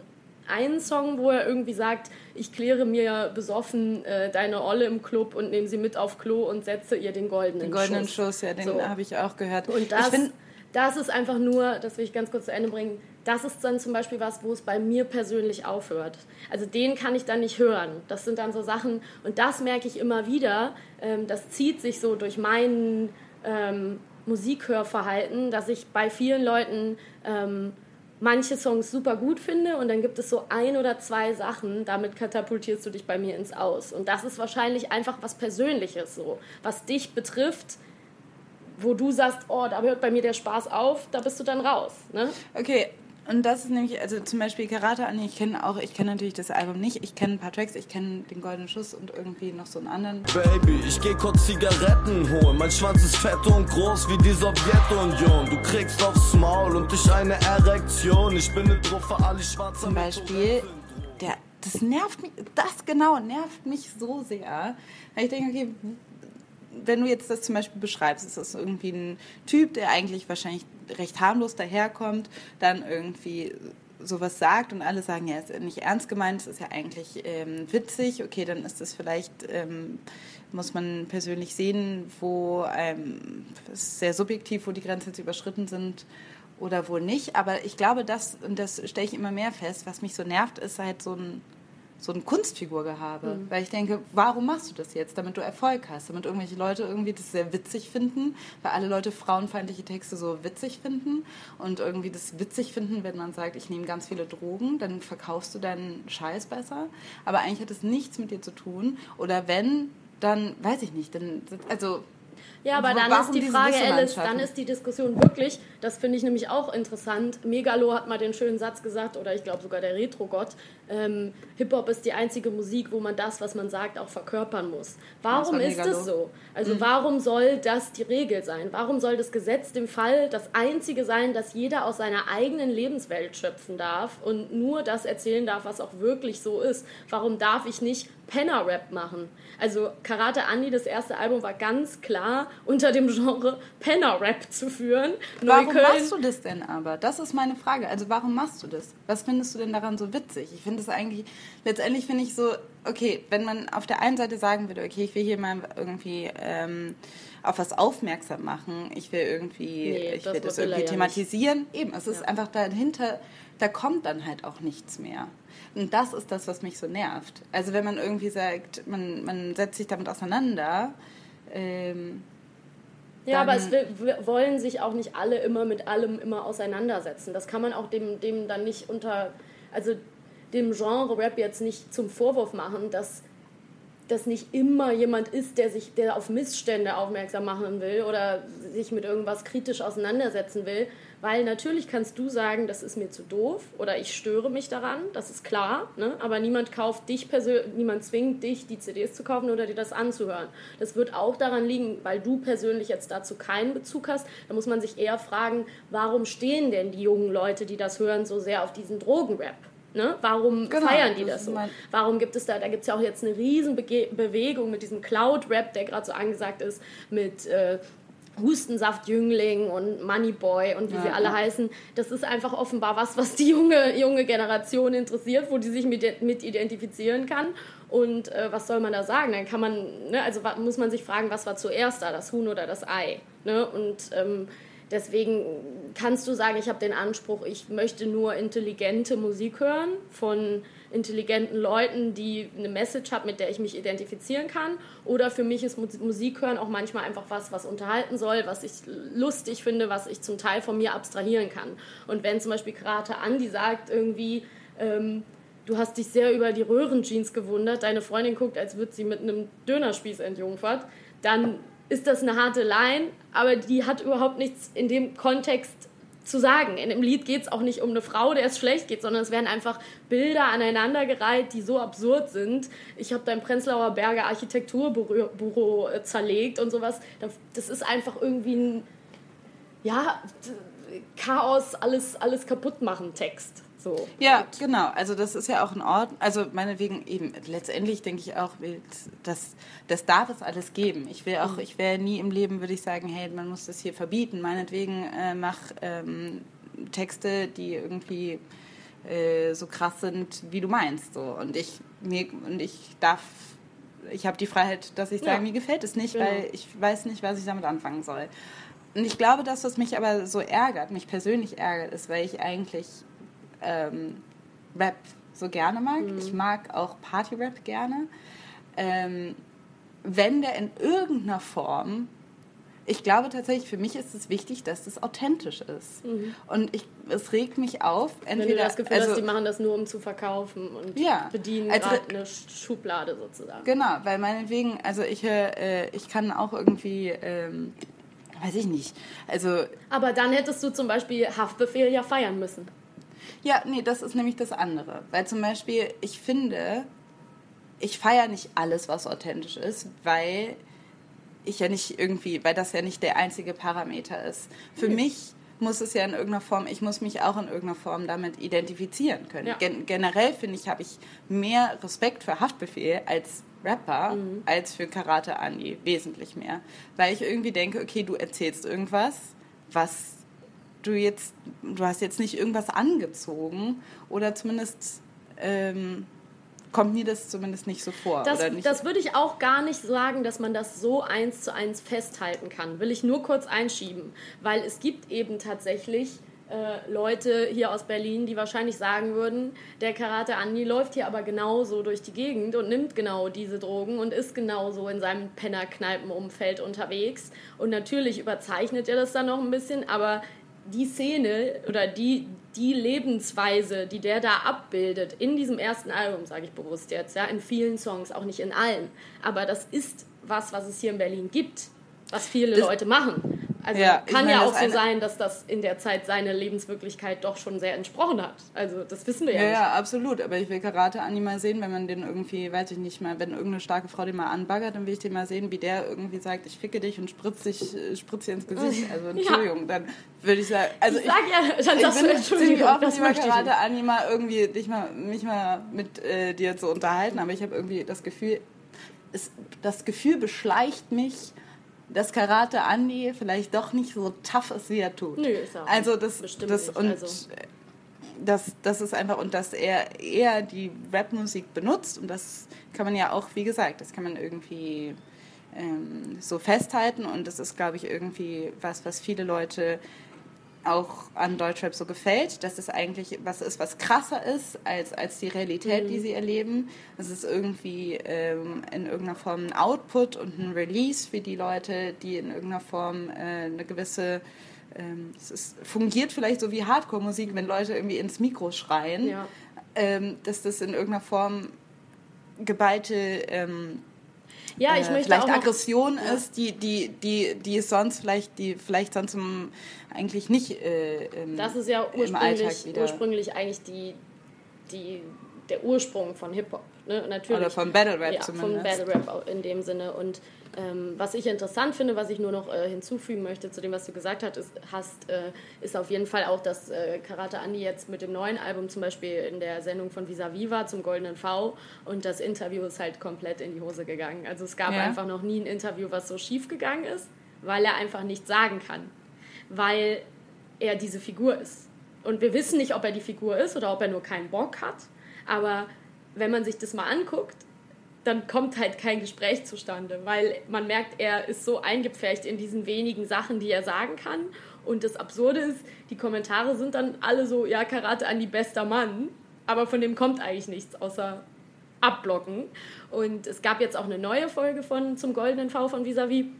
einen Song, wo er irgendwie sagt, ich kläre mir besoffen äh, deine Olle im Club und nehme sie mit auf Klo und setze ihr den goldenen, Den goldenen Schuss. Schuss, ja, den So. habe ich auch gehört. Und das, das ist einfach nur, das will ich ganz kurz zu Ende bringen, das ist dann zum Beispiel was, wo es bei mir persönlich aufhört. Also den kann ich dann nicht hören. Das sind dann so Sachen, und das merke ich immer wieder, ähm, das zieht sich so durch meinen ähm, Musikhörverhalten, dass ich bei vielen Leuten ähm, manche Songs super gut finde und dann gibt es so ein oder zwei Sachen, damit katapultierst du dich bei mir ins Aus. Und das ist wahrscheinlich einfach was Persönliches so, was dich betrifft, wo du sagst, oh, da hört bei mir der Spaß auf, da bist du dann raus. Ne? Okay, und das ist nämlich, also zum Beispiel Karate Anni, ich kenne auch, ich kenne natürlich das Album nicht, ich kenne ein paar Tracks, ich kenne den Goldenen Schuss und irgendwie noch so einen anderen. Baby, ich geh kurz Zigaretten holen. Mein Schwanz ist fett und groß wie die Sowjetunion. Du kriegst aufs Maul und ich eine Erektion. Ich bin ne Druffe, alle schwarzer Zum Beispiel, der, das nervt mich, das genau nervt mich so sehr. Weil ich denke, okay, wenn du jetzt das zum Beispiel beschreibst, ist das irgendwie ein Typ, der eigentlich wahrscheinlich recht harmlos daherkommt, dann irgendwie sowas sagt und alle sagen, ja, ist nicht ernst gemeint, es ist ja eigentlich ähm, witzig, okay, dann ist das vielleicht, ähm, muss man persönlich sehen, wo ähm, sehr subjektiv, wo die Grenzen jetzt überschritten sind oder wo nicht. Aber ich glaube, das, und das stelle ich immer mehr fest, was mich so nervt, ist halt so ein, so ein Kunstfigurgehabe. Weil ich denke, warum machst du das jetzt? Damit du Erfolg hast, damit irgendwelche Leute irgendwie das sehr witzig finden, weil alle Leute frauenfeindliche Texte so witzig finden und irgendwie das witzig finden, wenn man sagt, ich nehme ganz viele Drogen, dann verkaufst du deinen Scheiß besser. Aber eigentlich hat es nichts mit dir zu tun. Oder wenn, dann weiß ich nicht. Dann, also Ja, aber dann warum ist die Frage, Alice, dann ist die Diskussion wirklich, das finde ich nämlich auch interessant. Megalo hat mal den schönen Satz gesagt, oder ich glaube sogar der Retro-Gott, ähm, Hip-Hop ist die einzige Musik, wo man das, was man sagt, auch verkörpern muss. Warum war ist es so? Also warum soll das die Regel sein? Warum soll das Gesetz dem Fall das einzige sein, dass jeder aus seiner eigenen Lebenswelt schöpfen darf und nur das erzählen darf, was auch wirklich so ist? Warum darf ich nicht Penner-Rap machen? Also Karate Andi, das erste Album, war ganz klar unter dem Genre Penner-Rap zu führen. Warum Neukölln- machst du das denn aber? Das ist meine Frage. Also warum machst du das? Was findest du denn daran so witzig? Ich finde es eigentlich, letztendlich finde ich so, okay, wenn man auf der einen Seite sagen würde, okay, ich will hier mal irgendwie ähm, auf was aufmerksam machen, ich will irgendwie, Nee, ich das will das irgendwie ja thematisieren. Eben, es ist einfach dahinter, da kommt dann halt auch nichts mehr. Und das ist das, was mich so nervt. Also wenn man irgendwie sagt, man, man setzt sich damit auseinander, ähm, Ja, aber es will- wollen sich auch nicht alle immer mit allem immer auseinandersetzen. Das kann man auch dem, dem dann nicht unter, also dem Genre Rap jetzt nicht zum Vorwurf machen, dass das nicht immer jemand ist, der sich, der auf Missstände aufmerksam machen will oder sich mit irgendwas kritisch auseinandersetzen will. Weil natürlich kannst du sagen, das ist mir zu doof oder ich störe mich daran, das ist klar, ne? aber niemand kauft dich persönlich, niemand zwingt dich, die CDs zu kaufen oder dir das anzuhören. Das wird auch daran liegen, weil du persönlich jetzt dazu keinen Bezug hast. Da muss man sich eher fragen, warum stehen denn die jungen Leute, die das hören, so sehr auf diesen Drogenrap? Ne? Warum Genau, feiern die das das so? Warum gibt es da, da gibt es ja auch jetzt eine riesen Bewegung mit diesem Cloud-Rap, der gerade so angesagt ist, mit äh, Hustensaft-Jüngling und Moneyboy und wie sie alle heißen. Das ist einfach offenbar was, was die junge, junge Generation interessiert, wo die sich mit, mit identifizieren kann. Und äh, was soll man da sagen? Dann kann man, ne, also muss man sich fragen, was war zuerst da, das Huhn oder das Ei? Ne? Und ähm, deswegen kannst du sagen, ich habe den Anspruch, ich möchte nur intelligente Musik hören von intelligenten Leuten, die eine Message hat, mit der ich mich identifizieren kann. Oder für mich ist Mu- Musik hören auch manchmal einfach was, was unterhalten soll, was ich lustig finde, was ich zum Teil von mir abstrahieren kann. Und wenn zum Beispiel Karate Andi sagt irgendwie, ähm, du hast dich sehr über die Röhrenjeans gewundert, deine Freundin guckt, als würde sie mit einem Dönerspieß entjungfert, dann ist das eine harte Line, aber die hat überhaupt nichts in dem Kontext zu sagen. In dem Lied geht es auch nicht um eine Frau, der es schlecht geht, sondern es werden einfach Bilder aneinandergereiht, die so absurd sind. Ich habe dein Prenzlauer Berger Architekturbüro äh, zerlegt und sowas. Das ist einfach irgendwie ein, ja, Chaos, alles, alles kaputt machen Text. So. Ja, genau. Also das ist ja auch ein Ort. Also meinetwegen eben, letztendlich denke ich auch, das, das darf es alles geben. Ich will auch, ich wäre nie im Leben, würde ich sagen, hey, man muss das hier verbieten. Meinetwegen äh, mach ähm, Texte, die irgendwie äh, so krass sind, wie du meinst. So. Und ich mir und ich darf, ich habe die Freiheit, dass ich sage, Ja. mir gefällt es nicht, Genau. weil ich weiß nicht, was ich damit anfangen soll. Und ich glaube, dass was mich aber so ärgert, mich persönlich ärgert, ist, weil ich eigentlich ähm, Rap so gerne mag. Ich mag auch Party-Rap gerne. Ähm, wenn der in irgendeiner Form, ich glaube tatsächlich, für mich ist es wichtig, dass das authentisch ist. Und ich, es regt mich auf, Wenn entweder du das Gefühl also, hast, die machen das nur, um zu verkaufen und Ja. bedienen Also- eine Schublade sozusagen. Genau, weil meinetwegen, also ich äh, ich kann auch irgendwie, ähm, weiß ich nicht, also Aber dann hättest du zum Beispiel Haftbefehl ja feiern müssen. Ja, nee, das ist nämlich das andere. Weil zum Beispiel, ich finde, ich feiere nicht alles, was authentisch ist, weil ich ja nicht irgendwie, weil das ja nicht der einzige Parameter ist. Für mich muss es ja in irgendeiner Form, ich muss mich auch in irgendeiner Form damit identifizieren können. Ja. Gen generell finde ich, habe ich mehr Respekt für Haftbefehl als Rapper als für Karate Andi, wesentlich mehr. Weil ich irgendwie denke, okay, du erzählst irgendwas, was du jetzt, du hast jetzt nicht irgendwas angezogen oder zumindest ähm, kommt mir das zumindest nicht so vor. Das, das würde ich auch gar nicht sagen, dass man das so eins zu eins festhalten kann. Will ich nur kurz einschieben. Weil es gibt eben tatsächlich äh, Leute hier aus Berlin, die wahrscheinlich sagen würden, der Karate Andi läuft hier aber genauso durch die Gegend und nimmt genau diese Drogen und ist genauso in seinem Pennerkneipenumfeld unterwegs. Und natürlich überzeichnet er das dann noch ein bisschen, aber die Szene oder die, die Lebensweise, die der da abbildet, in diesem ersten Album, sage ich bewusst jetzt, ja, in vielen Songs, auch nicht in allen, aber das ist was, was es hier in Berlin gibt, was viele Das- Leute machen. Also Ja, ich kann ja auch so sein, dass das in der Zeit seine Lebenswirklichkeit doch schon sehr entsprochen hat. Also das wissen wir ja, Ja, nicht. ja, absolut. Aber ich will Karate Andi mal sehen, wenn man den irgendwie, weiß ich nicht mal, wenn irgendeine starke Frau den mal anbaggert, dann will ich den mal sehen, wie der irgendwie sagt, ich ficke dich und spritz dich, äh, spritz dir ins Gesicht. Also Entschuldigung, dann würde ich sagen, also ich sag ja, dann ich sagst du bin Entschuldigung, offen, das ich Karate nicht. Andi mal irgendwie dich mal, mich mal mit äh, dir zu unterhalten, aber ich habe irgendwie das Gefühl, es, das Gefühl beschleicht mich, dass Karate Andi vielleicht doch nicht so tough ist, wie er tut. Nö, ist er auch Also das, Bestimmt das nicht. und Also- das, das ist einfach und dass er eher die Rapmusik benutzt und das kann man ja auch, wie gesagt, das kann man irgendwie ähm, so festhalten und das ist, glaube ich, irgendwie was, was viele Leute auch an Deutschrap so gefällt, dass es eigentlich was ist, was krasser ist als, als die Realität, die sie erleben. Es ist irgendwie ähm, in irgendeiner Form ein Output und ein Release für die Leute, die in irgendeiner Form äh, eine gewisse ähm, es ist, fungiert vielleicht so wie Hardcore-Musik, wenn Leute irgendwie ins Mikro schreien, Ja. ähm, dass das in irgendeiner Form geballte ähm, Ja, ich äh, möchte vielleicht Aggression ist, die, die, die, die es sonst vielleicht, die vielleicht sonst im, eigentlich nicht äh, im, Das ist ja ursprünglich, ursprünglich eigentlich die, die, der Ursprung von Hip-Hop. Ne? Natürlich. Oder von Battle Rap ja, Von zumindest. Battle Rap in dem Sinne. Und ähm, was ich interessant finde, was ich nur noch äh, hinzufügen möchte zu dem, was du gesagt hast, ist, hast, äh, ist auf jeden Fall auch, dass äh, Karate Andi jetzt mit dem neuen Album zum Beispiel in der Sendung von Visa Viva zum Goldenen V und das Interview ist halt komplett in die Hose gegangen. Also es gab Ja. einfach noch nie ein Interview, was so schief gegangen ist, weil er einfach nichts sagen kann. Weil er diese Figur ist. Und wir wissen nicht, ob er die Figur ist oder ob er nur keinen Bock hat. Aber wenn man sich das mal anguckt, dann kommt halt kein Gespräch zustande, weil man merkt, er ist so eingepfercht in diesen wenigen Sachen, die er sagen kann. Und das Absurde ist, die Kommentare sind dann alle so, ja, Karate Andi, bester Mann. Aber von dem kommt eigentlich nichts, außer abblocken. Und es gab jetzt auch eine neue Folge von Zum Goldenen V von Visavi.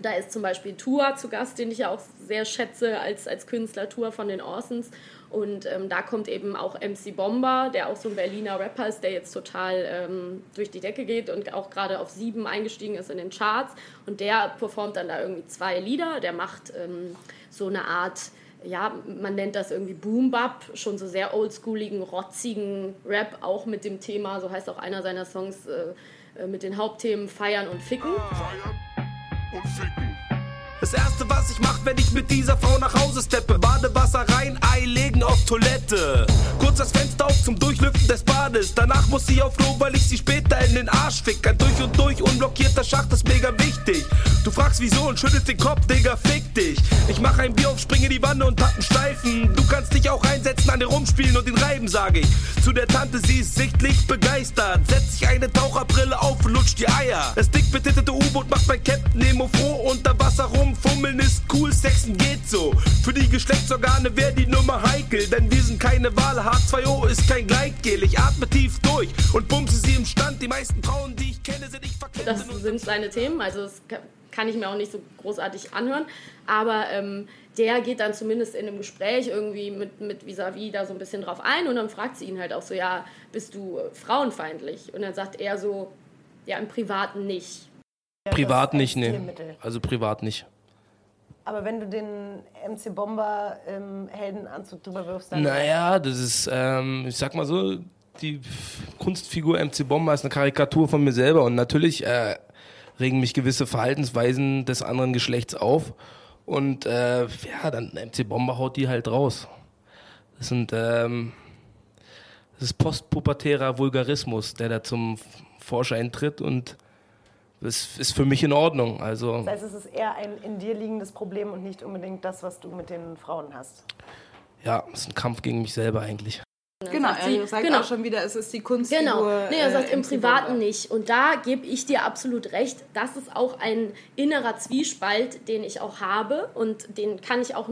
Da ist zum Beispiel Tua zu Gast, den ich ja auch sehr schätze als, als Künstler, Tua von den Orsons. Und ähm, da kommt eben auch MC Bomber, der auch so ein Berliner Rapper ist, der jetzt total ähm, durch die Decke geht und auch gerade auf sieben eingestiegen ist in den Charts. Und der performt dann da irgendwie zwei Lieder. Der macht ähm, so eine Art, ja, man nennt das irgendwie Boom Bap, schon so sehr oldschooligen, rotzigen Rap, auch mit dem Thema, so heißt auch einer seiner Songs, äh, äh, mit den Hauptthemen Feiern und Ficken. Das erste, was ich mach, wenn ich mit dieser Frau nach Hause steppe. Badewasser rein, Ei legen auf Toilette. Kurz das Fenster auf zum Durchlüften des Bades. Danach muss sie auf Klo, weil ich sie später in den Arsch fick. Ein durch und durch unblockierter Schacht ist mega wichtig. Du fragst wieso und schüttelst den Kopf, Digga, fick dich. Ich mach ein Bier auf, springe in die Wanne und einen Steifen. Du kannst dich auch einsetzen, an dir rumspielen und ihn reiben, sag ich. Zu der Tante, sie ist sichtlich begeistert. Setzt sich eine Taucherbrille auf und lutscht die Eier. Das dick betittete U-Boot macht mein Captain Nemo froh. Unter Wasser rumfummeln ist cool, Sexen geht so. Für die Geschlechtsorgane wäre die Nummer heikel, denn wir sind keine Wahl. H2O ist kein Gleitgel. Ich atme tief durch und bumse sie im Stand. Die meisten Frauen, die ich kenne, sind nicht verkehrt. Das sind seine Themen, also das ka- kann ich mir auch nicht so großartig anhören. Aber ähm, der geht dann zumindest in einem Gespräch irgendwie mit, mit Vis-a-vis da so ein bisschen drauf ein und dann fragt sie ihn halt auch so, ja, bist du äh, frauenfeindlich? Und dann sagt er so, ja, im Privaten nicht. Privat nicht, nee. Also privat nicht. Aber wenn du den MC Bomber im Heldenanzug drüber wirfst, dann. Naja, das ist, ähm, ich sag mal so, die Kunstfigur MC Bomber ist eine Karikatur von mir selber und natürlich äh, regen mich gewisse Verhaltensweisen des anderen Geschlechts auf und äh, ja, dann MC Bomber haut die halt raus. Das sind, ähm, das ist postpubertärer Vulgarismus, der da zum Vorschein tritt und das ist für mich in Ordnung. Also Das heißt, es ist eher ein in dir liegendes Problem und nicht unbedingt das, was du mit den Frauen hast. ja, es ist ein Kampf gegen mich selber eigentlich. Genau, sagt sie- er sagt genau. auch schon wieder, es ist die Kunstfigur. Genau. Nee, er sagt äh, im MC Privaten Bomber. nicht. Und da gebe ich dir absolut recht. Das ist auch ein innerer Zwiespalt, den ich auch habe. Und den kann ich auch,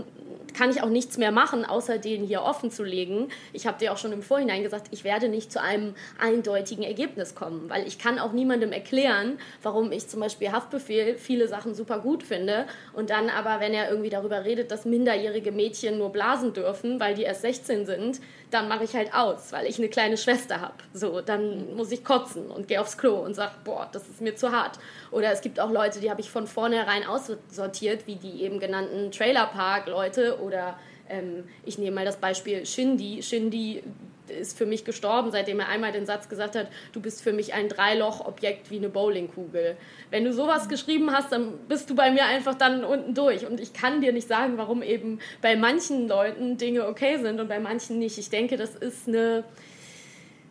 kann ich auch nichts mehr machen, außer den hier offen zu legen. Ich habe dir auch schon im Vorhinein gesagt, ich werde nicht zu einem eindeutigen Ergebnis kommen. Weil ich kann auch niemandem erklären, warum ich zum Beispiel Haftbefehl viele Sachen super gut finde. Und dann aber, wenn er irgendwie darüber redet, dass minderjährige Mädchen nur blasen dürfen, weil die erst 16 sind, dann mache ich halt aus, weil ich eine kleine Schwester habe. So, dann muss ich kotzen und gehe aufs Klo und sage, boah, das ist mir zu hart. Oder es gibt auch Leute, die habe ich von vornherein aussortiert, wie die eben genannten Trailerpark-Leute oder ähm, ich nehme mal das Beispiel Shindy. Shindy ist für mich gestorben, seitdem er einmal den Satz gesagt hat, du bist für mich ein Dreiloch-Objekt wie eine Bowlingkugel. Wenn du sowas geschrieben hast, dann bist du bei mir einfach dann unten durch. Und ich kann dir nicht sagen, warum eben bei manchen Leuten Dinge okay sind und bei manchen nicht. Ich denke, das ist eine,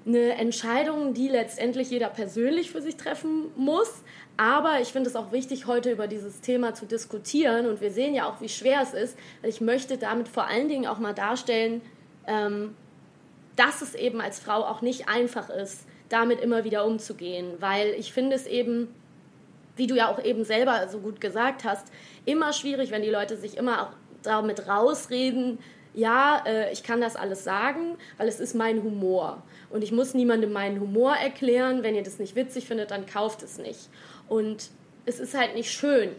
eine Entscheidung, die letztendlich jeder persönlich für sich treffen muss. Aber ich finde es auch wichtig, heute über dieses Thema zu diskutieren. Und wir sehen ja auch, wie schwer es ist. Ich möchte damit vor allen Dingen auch mal darstellen, ähm, dass es eben als Frau auch nicht einfach ist, damit immer wieder umzugehen. Weil ich finde es eben, wie du ja auch eben selber so gut gesagt hast, immer schwierig, wenn die Leute sich immer auch damit rausreden, ja, äh, ich kann das alles sagen, weil es ist mein Humor. Und ich muss niemandem meinen Humor erklären. Wenn ihr das nicht witzig findet, dann kauft es nicht. Und es ist halt nicht schön,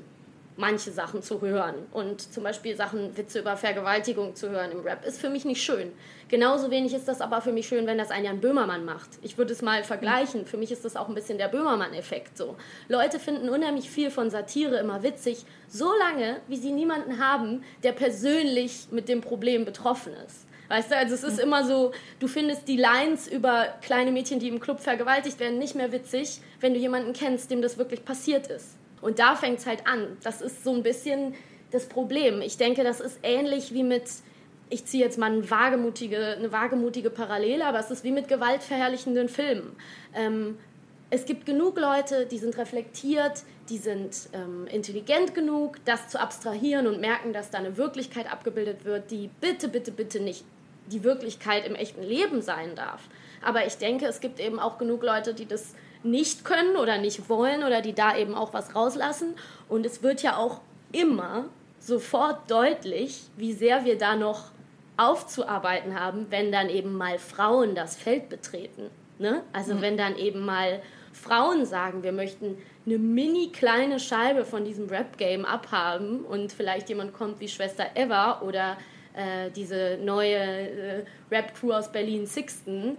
manche Sachen zu hören. Und zum Beispiel Sachen, Witze über Vergewaltigung zu hören im Rap, ist für mich nicht schön. Genauso wenig ist das aber für mich schön, wenn das ein Jan Böhmermann macht. Ich würde es mal vergleichen. Für mich ist das auch ein bisschen der Böhmermann-Effekt so. Leute finden unheimlich viel von Satire immer witzig, solange wie sie niemanden haben, der persönlich mit dem Problem betroffen ist. Weißt du, also es ist immer so, du findest die Lines über kleine Mädchen, die im Club vergewaltigt werden, nicht mehr witzig, wenn du jemanden kennst, dem das wirklich passiert ist. Und da fängt es halt an. Das ist so ein bisschen das Problem. Ich denke, das ist ähnlich wie mit, ich ziehe jetzt mal eine wagemutige, eine wagemutige Parallele, aber es ist wie mit gewaltverherrlichenden Filmen. Ähm, es gibt genug Leute, die sind reflektiert, die sind ähm, intelligent genug, das zu abstrahieren und merken, dass da eine Wirklichkeit abgebildet wird, die bitte, bitte, bitte nicht die Wirklichkeit im echten Leben sein darf. Aber ich denke, es gibt eben auch genug Leute, die das nicht können oder nicht wollen oder die da eben auch was rauslassen. Und es wird ja auch immer sofort deutlich, wie sehr wir da noch aufzuarbeiten haben, wenn dann eben mal Frauen das Feld betreten. Ne? Also Mhm. wenn dann eben mal Frauen sagen, wir möchten eine mini kleine Scheibe von diesem Rap-Game abhaben und vielleicht jemand kommt wie Schwester Eva oder äh, diese neue äh, Rap-Crew aus Berlin Sixten,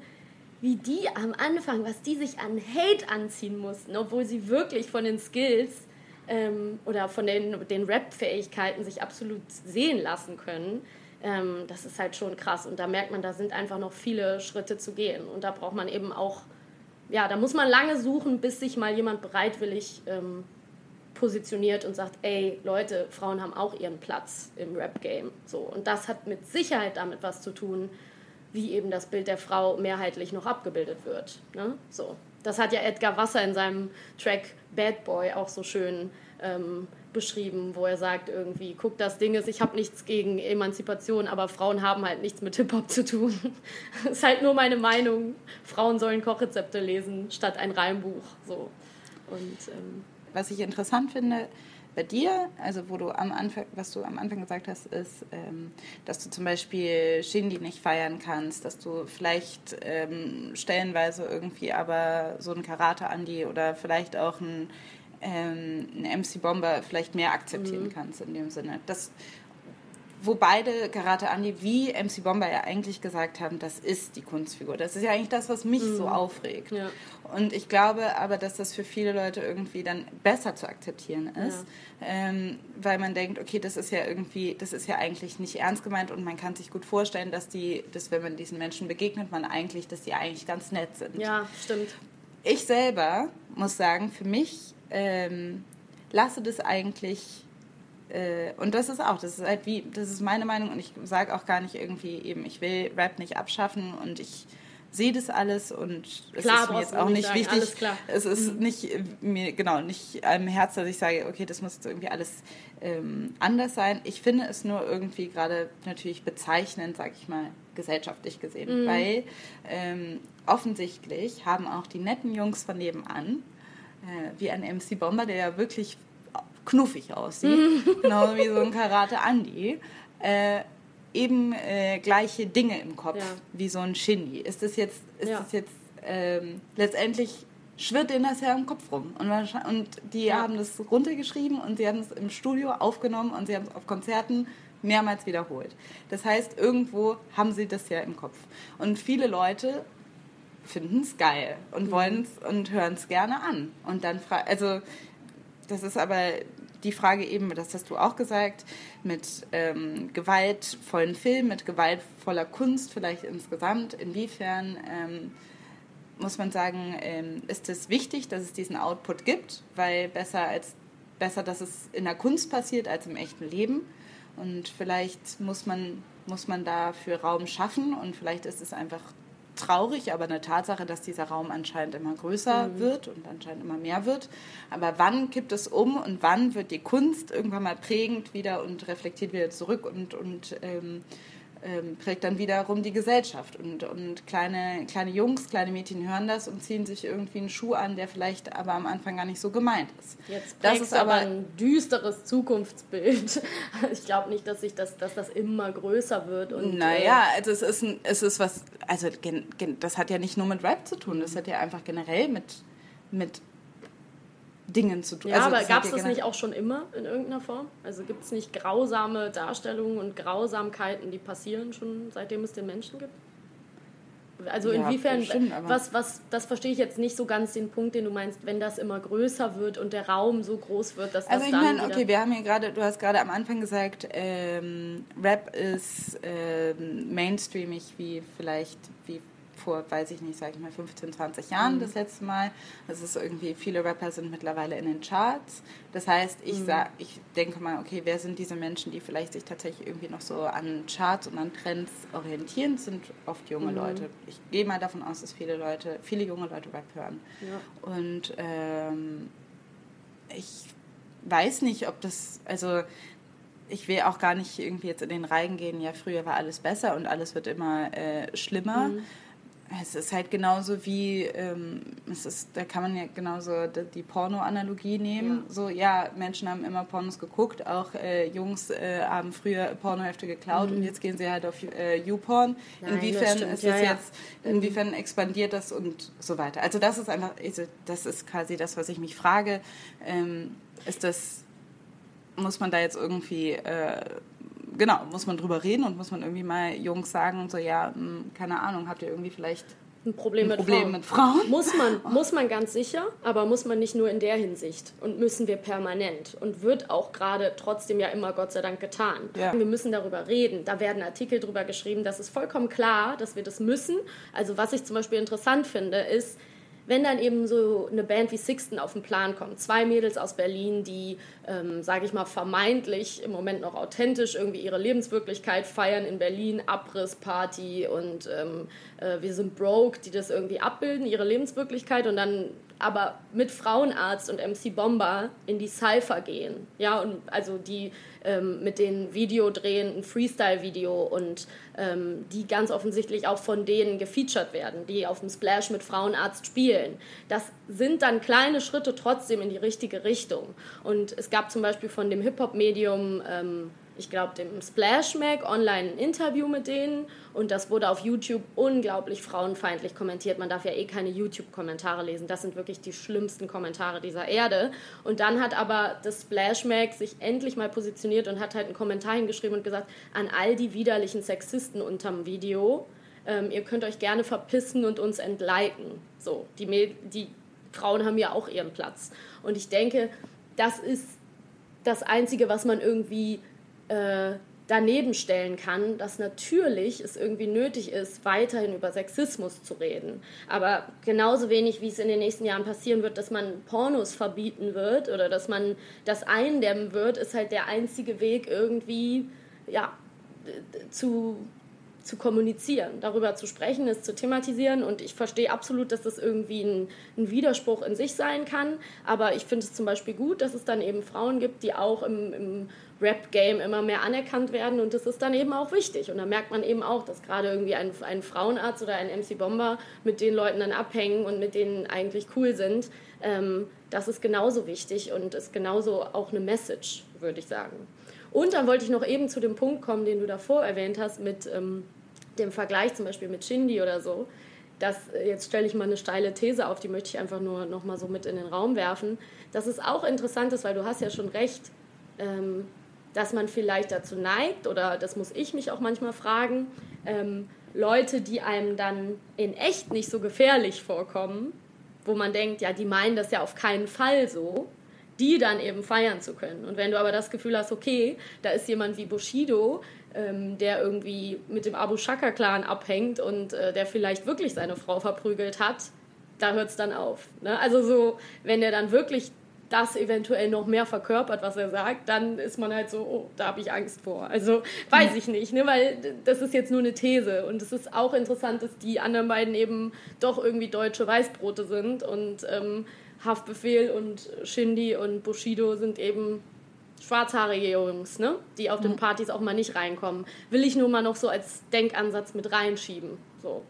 wie die am Anfang, was die sich an Hate anziehen mussten, obwohl sie wirklich von den Skills ähm, oder von den, den Rap-Fähigkeiten sich absolut sehen lassen können. Ähm, das ist halt schon krass. Und da merkt man, da sind einfach noch viele Schritte zu gehen. Und da braucht man eben auch, ja, da muss man lange suchen, bis sich mal jemand bereitwillig ähm, positioniert und sagt, ey, Leute, Frauen haben auch ihren Platz im Rap-Game. So. Und das hat mit Sicherheit damit was zu tun, wie eben das Bild der Frau mehrheitlich noch abgebildet wird. Ne? So. Das hat ja Edgar Wasser in seinem Track Bad Boy auch so schön ähm, beschrieben, wo er sagt irgendwie, guck, das Ding ist, ich habe nichts gegen Emanzipation, aber Frauen haben halt nichts mit Hip-Hop zu tun. ist halt nur meine Meinung. Frauen sollen Kochrezepte lesen statt ein Reimbuch. So. Und ähm, Was ich interessant finde bei dir, also wo du am Anfang, was du am Anfang gesagt hast, ist, ähm, dass du zum Beispiel Shindy nicht feiern kannst, dass du vielleicht ähm, stellenweise irgendwie aber so ein Karate Andi oder vielleicht auch ein, ähm, ein MC Bomber vielleicht mehr akzeptieren kannst in dem Sinne. Das, wo beide Karate Andi wie MC Bomber ja eigentlich gesagt haben, das ist die Kunstfigur. Das ist ja eigentlich das, was mich so aufregt. ja. Und ich glaube aber, dass das für viele Leute irgendwie dann besser zu akzeptieren ist, ähm, weil man denkt, okay, das ist ja irgendwie, das ist ja eigentlich nicht ernst gemeint und man kann sich gut vorstellen, dass die, dass wenn man diesen Menschen begegnet, man eigentlich, dass die eigentlich ganz nett sind. ja, stimmt. Ich selber muss sagen, für mich ähm, lasse das eigentlich äh, und das ist auch, das ist halt wie, das ist meine Meinung und ich sage auch gar nicht irgendwie eben, ich will Rap nicht abschaffen und ich sehe das alles und es Klar, ist mir jetzt auch nicht nicht sagen, wichtig. Es ist nicht äh, mir, genau, nicht am Herz, dass ich sage, okay, das muss jetzt irgendwie alles ähm, anders sein. Ich finde es nur irgendwie gerade natürlich bezeichnend, sag ich mal, gesellschaftlich gesehen, weil ähm, offensichtlich haben auch die netten Jungs von nebenan, äh, wie ein MC Bomber, der ja wirklich knuffig aussieht, genau wie so ein Karate Andi, äh, eben äh, gleiche Dinge im Kopf Ja. wie so ein Shindy. Ist das jetzt, ist Ja. das jetzt ähm, letztendlich schwirrt denen das ja im Kopf rum. Und, und die Ja. haben das runtergeschrieben und sie haben es im Studio aufgenommen und sie haben es auf Konzerten mehrmals wiederholt. Das heißt, irgendwo haben sie das ja im Kopf. Und viele Leute finden es geil und wollen es und hören es gerne an. Und dann also das ist aber die Frage eben, das hast du auch gesagt, mit ähm, gewaltvollen Filmen, mit gewaltvoller Kunst vielleicht insgesamt. Inwiefern ähm, muss man sagen, ähm, ist es wichtig, dass es diesen Output gibt, weil besser als besser, dass es in der Kunst passiert als im echten Leben. Und vielleicht muss man, muss man dafür Raum schaffen und vielleicht ist es einfach traurig, aber eine Tatsache, dass dieser Raum anscheinend immer größer wird und anscheinend immer mehr wird. Aber wann kippt es um und wann wird die Kunst irgendwann mal prägend wieder und reflektiert wieder zurück und, und ähm, ähm, prägt dann wiederum die Gesellschaft. Und, und kleine, kleine Jungs, kleine Mädchen hören das und ziehen sich irgendwie einen Schuh an, der vielleicht aber am Anfang gar nicht so gemeint ist. Jetzt Das ist aber ein düsteres Zukunftsbild. Ich glaube nicht, dass sich das, dass das immer größer wird. Und, äh, Naja, also es ist, ein, es ist was, also gen, gen, das hat ja nicht nur mit Rap zu tun, das hat ja einfach generell mit, mit Dingen zu tun. Ja, also aber gab es das nicht auch schon immer in irgendeiner Form? Also gibt es nicht grausame Darstellungen und Grausamkeiten, die passieren schon seitdem es den Menschen gibt? Also Ja, inwiefern, bestimmt, was, was, das verstehe ich jetzt nicht so ganz den Punkt, den du meinst, wenn das immer größer wird und der Raum so groß wird, dass das Also ich meine, okay, wir haben hier gerade, du hast gerade am Anfang gesagt, ähm, Rap ist ähm, mainstreamig wie vielleicht wie vor, weiß ich nicht, sag ich mal 15, 20 Jahren Mhm. das letzte Mal. Das ist irgendwie, viele Rapper sind mittlerweile in den Charts. Das heißt, ich Mhm. sag, ich denke mal, okay, wer sind diese Menschen, die vielleicht sich tatsächlich irgendwie noch so an Charts und an Trends orientieren, Das sind oft junge Mhm. Leute. Ich gehe mal davon aus, dass viele Leute, viele junge Leute Rap hören. Ja. Und ähm, ich weiß nicht, ob das, also ich will auch gar nicht irgendwie jetzt in den Reigen gehen, ja, früher war alles besser und alles wird immer äh, schlimmer. Es ist halt genauso wie, ähm, es ist, da kann man ja genauso die, Porno-Analogie nehmen. So, ja, Menschen haben immer Pornos geguckt, auch äh, Jungs äh, haben früher Pornohefte geklaut und jetzt gehen sie halt auf äh, YouPorn. Mhm. Nein, das Inwiefern stimmt, ist ja, es ja. jetzt, inwiefern expandiert das und so weiter. Also das ist einfach, also das ist quasi das, was ich mich frage. Ähm, ist das, muss man da jetzt irgendwie äh, genau, muss man drüber reden und muss man irgendwie mal Jungs sagen, so ja, mh, keine Ahnung, habt ihr irgendwie vielleicht ein Problem, ein mit, Problem Frauen. mit Frauen? Muss man, muss man ganz sicher, aber muss man nicht nur in der Hinsicht und müssen wir permanent und wird auch gerade trotzdem ja immer Gott sei Dank getan. Ja. Wir müssen darüber reden. Da werden Artikel drüber geschrieben. Das ist vollkommen klar, dass wir das müssen. Also was ich zum Beispiel interessant finde, ist, wenn dann eben so eine Band wie Sixten auf den Plan kommt, zwei Mädels aus Berlin, die, ähm, sage ich mal, vermeintlich im Moment noch authentisch irgendwie ihre Lebenswirklichkeit feiern in Berlin, Abrissparty und ähm, äh, wir sind broke, die das irgendwie abbilden, ihre Lebenswirklichkeit und dann aber mit Frauenarzt und MC Bomber in die Cypher gehen. Ja, und also die ähm, mit den Video drehen, ein Freestyle-Video und ähm, die ganz offensichtlich auch von denen gefeatured werden, die auf dem Splash mit Frauenarzt spielen. Das sind dann kleine Schritte trotzdem in die richtige Richtung. Und es gab zum Beispiel von dem Hip-Hop-Medium ähm, ich glaube, dem Splash Mag online ein Interview mit denen und das wurde auf YouTube unglaublich frauenfeindlich kommentiert. Man darf ja eh keine YouTube-Kommentare lesen. Das sind wirklich die schlimmsten Kommentare dieser Erde. Und dann hat aber das Splash Mag sich endlich mal positioniert und hat halt einen Kommentar hingeschrieben und gesagt, an all die widerlichen Sexisten unterm Video, ähm, ihr könnt euch gerne verpissen und uns entliken. So, die, die Frauen haben ja auch ihren Platz. Und ich denke, das ist das Einzige, was man irgendwie äh, daneben stellen kann, dass natürlich es irgendwie nötig ist, weiterhin über Sexismus zu reden. Aber genauso wenig, wie es in den nächsten Jahren passieren wird, dass man Pornos verbieten wird oder dass man das eindämmen wird, ist halt der einzige Weg irgendwie, ja, zu zu kommunizieren, darüber zu sprechen, es zu thematisieren. Und ich verstehe absolut, dass das irgendwie ein, ein Widerspruch in sich sein kann. Aber ich finde es zum Beispiel gut, dass es dann eben Frauen gibt, die auch im, im Rap-Game immer mehr anerkannt werden. Und das ist dann eben auch wichtig. Und da merkt man eben auch, dass gerade irgendwie ein, ein Frauenarzt oder ein MC Bomber mit den Leuten dann abhängen und mit denen eigentlich cool sind. Ähm, das ist genauso wichtig und ist genauso auch eine Message, würde ich sagen. Und dann wollte ich noch eben zu dem Punkt kommen, den du davor erwähnt hast, mit ähm, dem Vergleich zum Beispiel mit Shindy oder so. Das, äh, jetzt stelle ich mal eine steile These auf, die möchte ich einfach nur noch mal so mit in den Raum werfen. Dass es auch interessant ist, weil du hast ja schon recht, ähm, dass man vielleicht dazu neigt, oder das muss ich mich auch manchmal fragen, ähm, Leute, die einem dann in echt nicht so gefährlich vorkommen, wo man denkt, ja, die meinen das ja auf keinen Fall so, die dann eben feiern zu können. Und wenn du aber das Gefühl hast, okay, da ist jemand wie Bushido, ähm, der irgendwie mit dem Abu Shaka-Clan abhängt und äh, der vielleicht wirklich seine Frau verprügelt hat, da hört es dann auf. Ne? Also so, wenn er dann wirklich das eventuell noch mehr verkörpert, was er sagt, dann ist man halt so, oh, da habe ich Angst vor. Also weiß ich nicht, ne? weil das ist jetzt nur eine These. Und es ist auch interessant, dass die anderen beiden eben doch irgendwie deutsche Weißbrote sind und ähm, Haftbefehl und Shindy und Bushido sind eben schwarzhaarige Jungs, ne? die auf den Partys auch mal nicht reinkommen. Will ich nur mal noch so als Denkansatz mit reinschieben. So.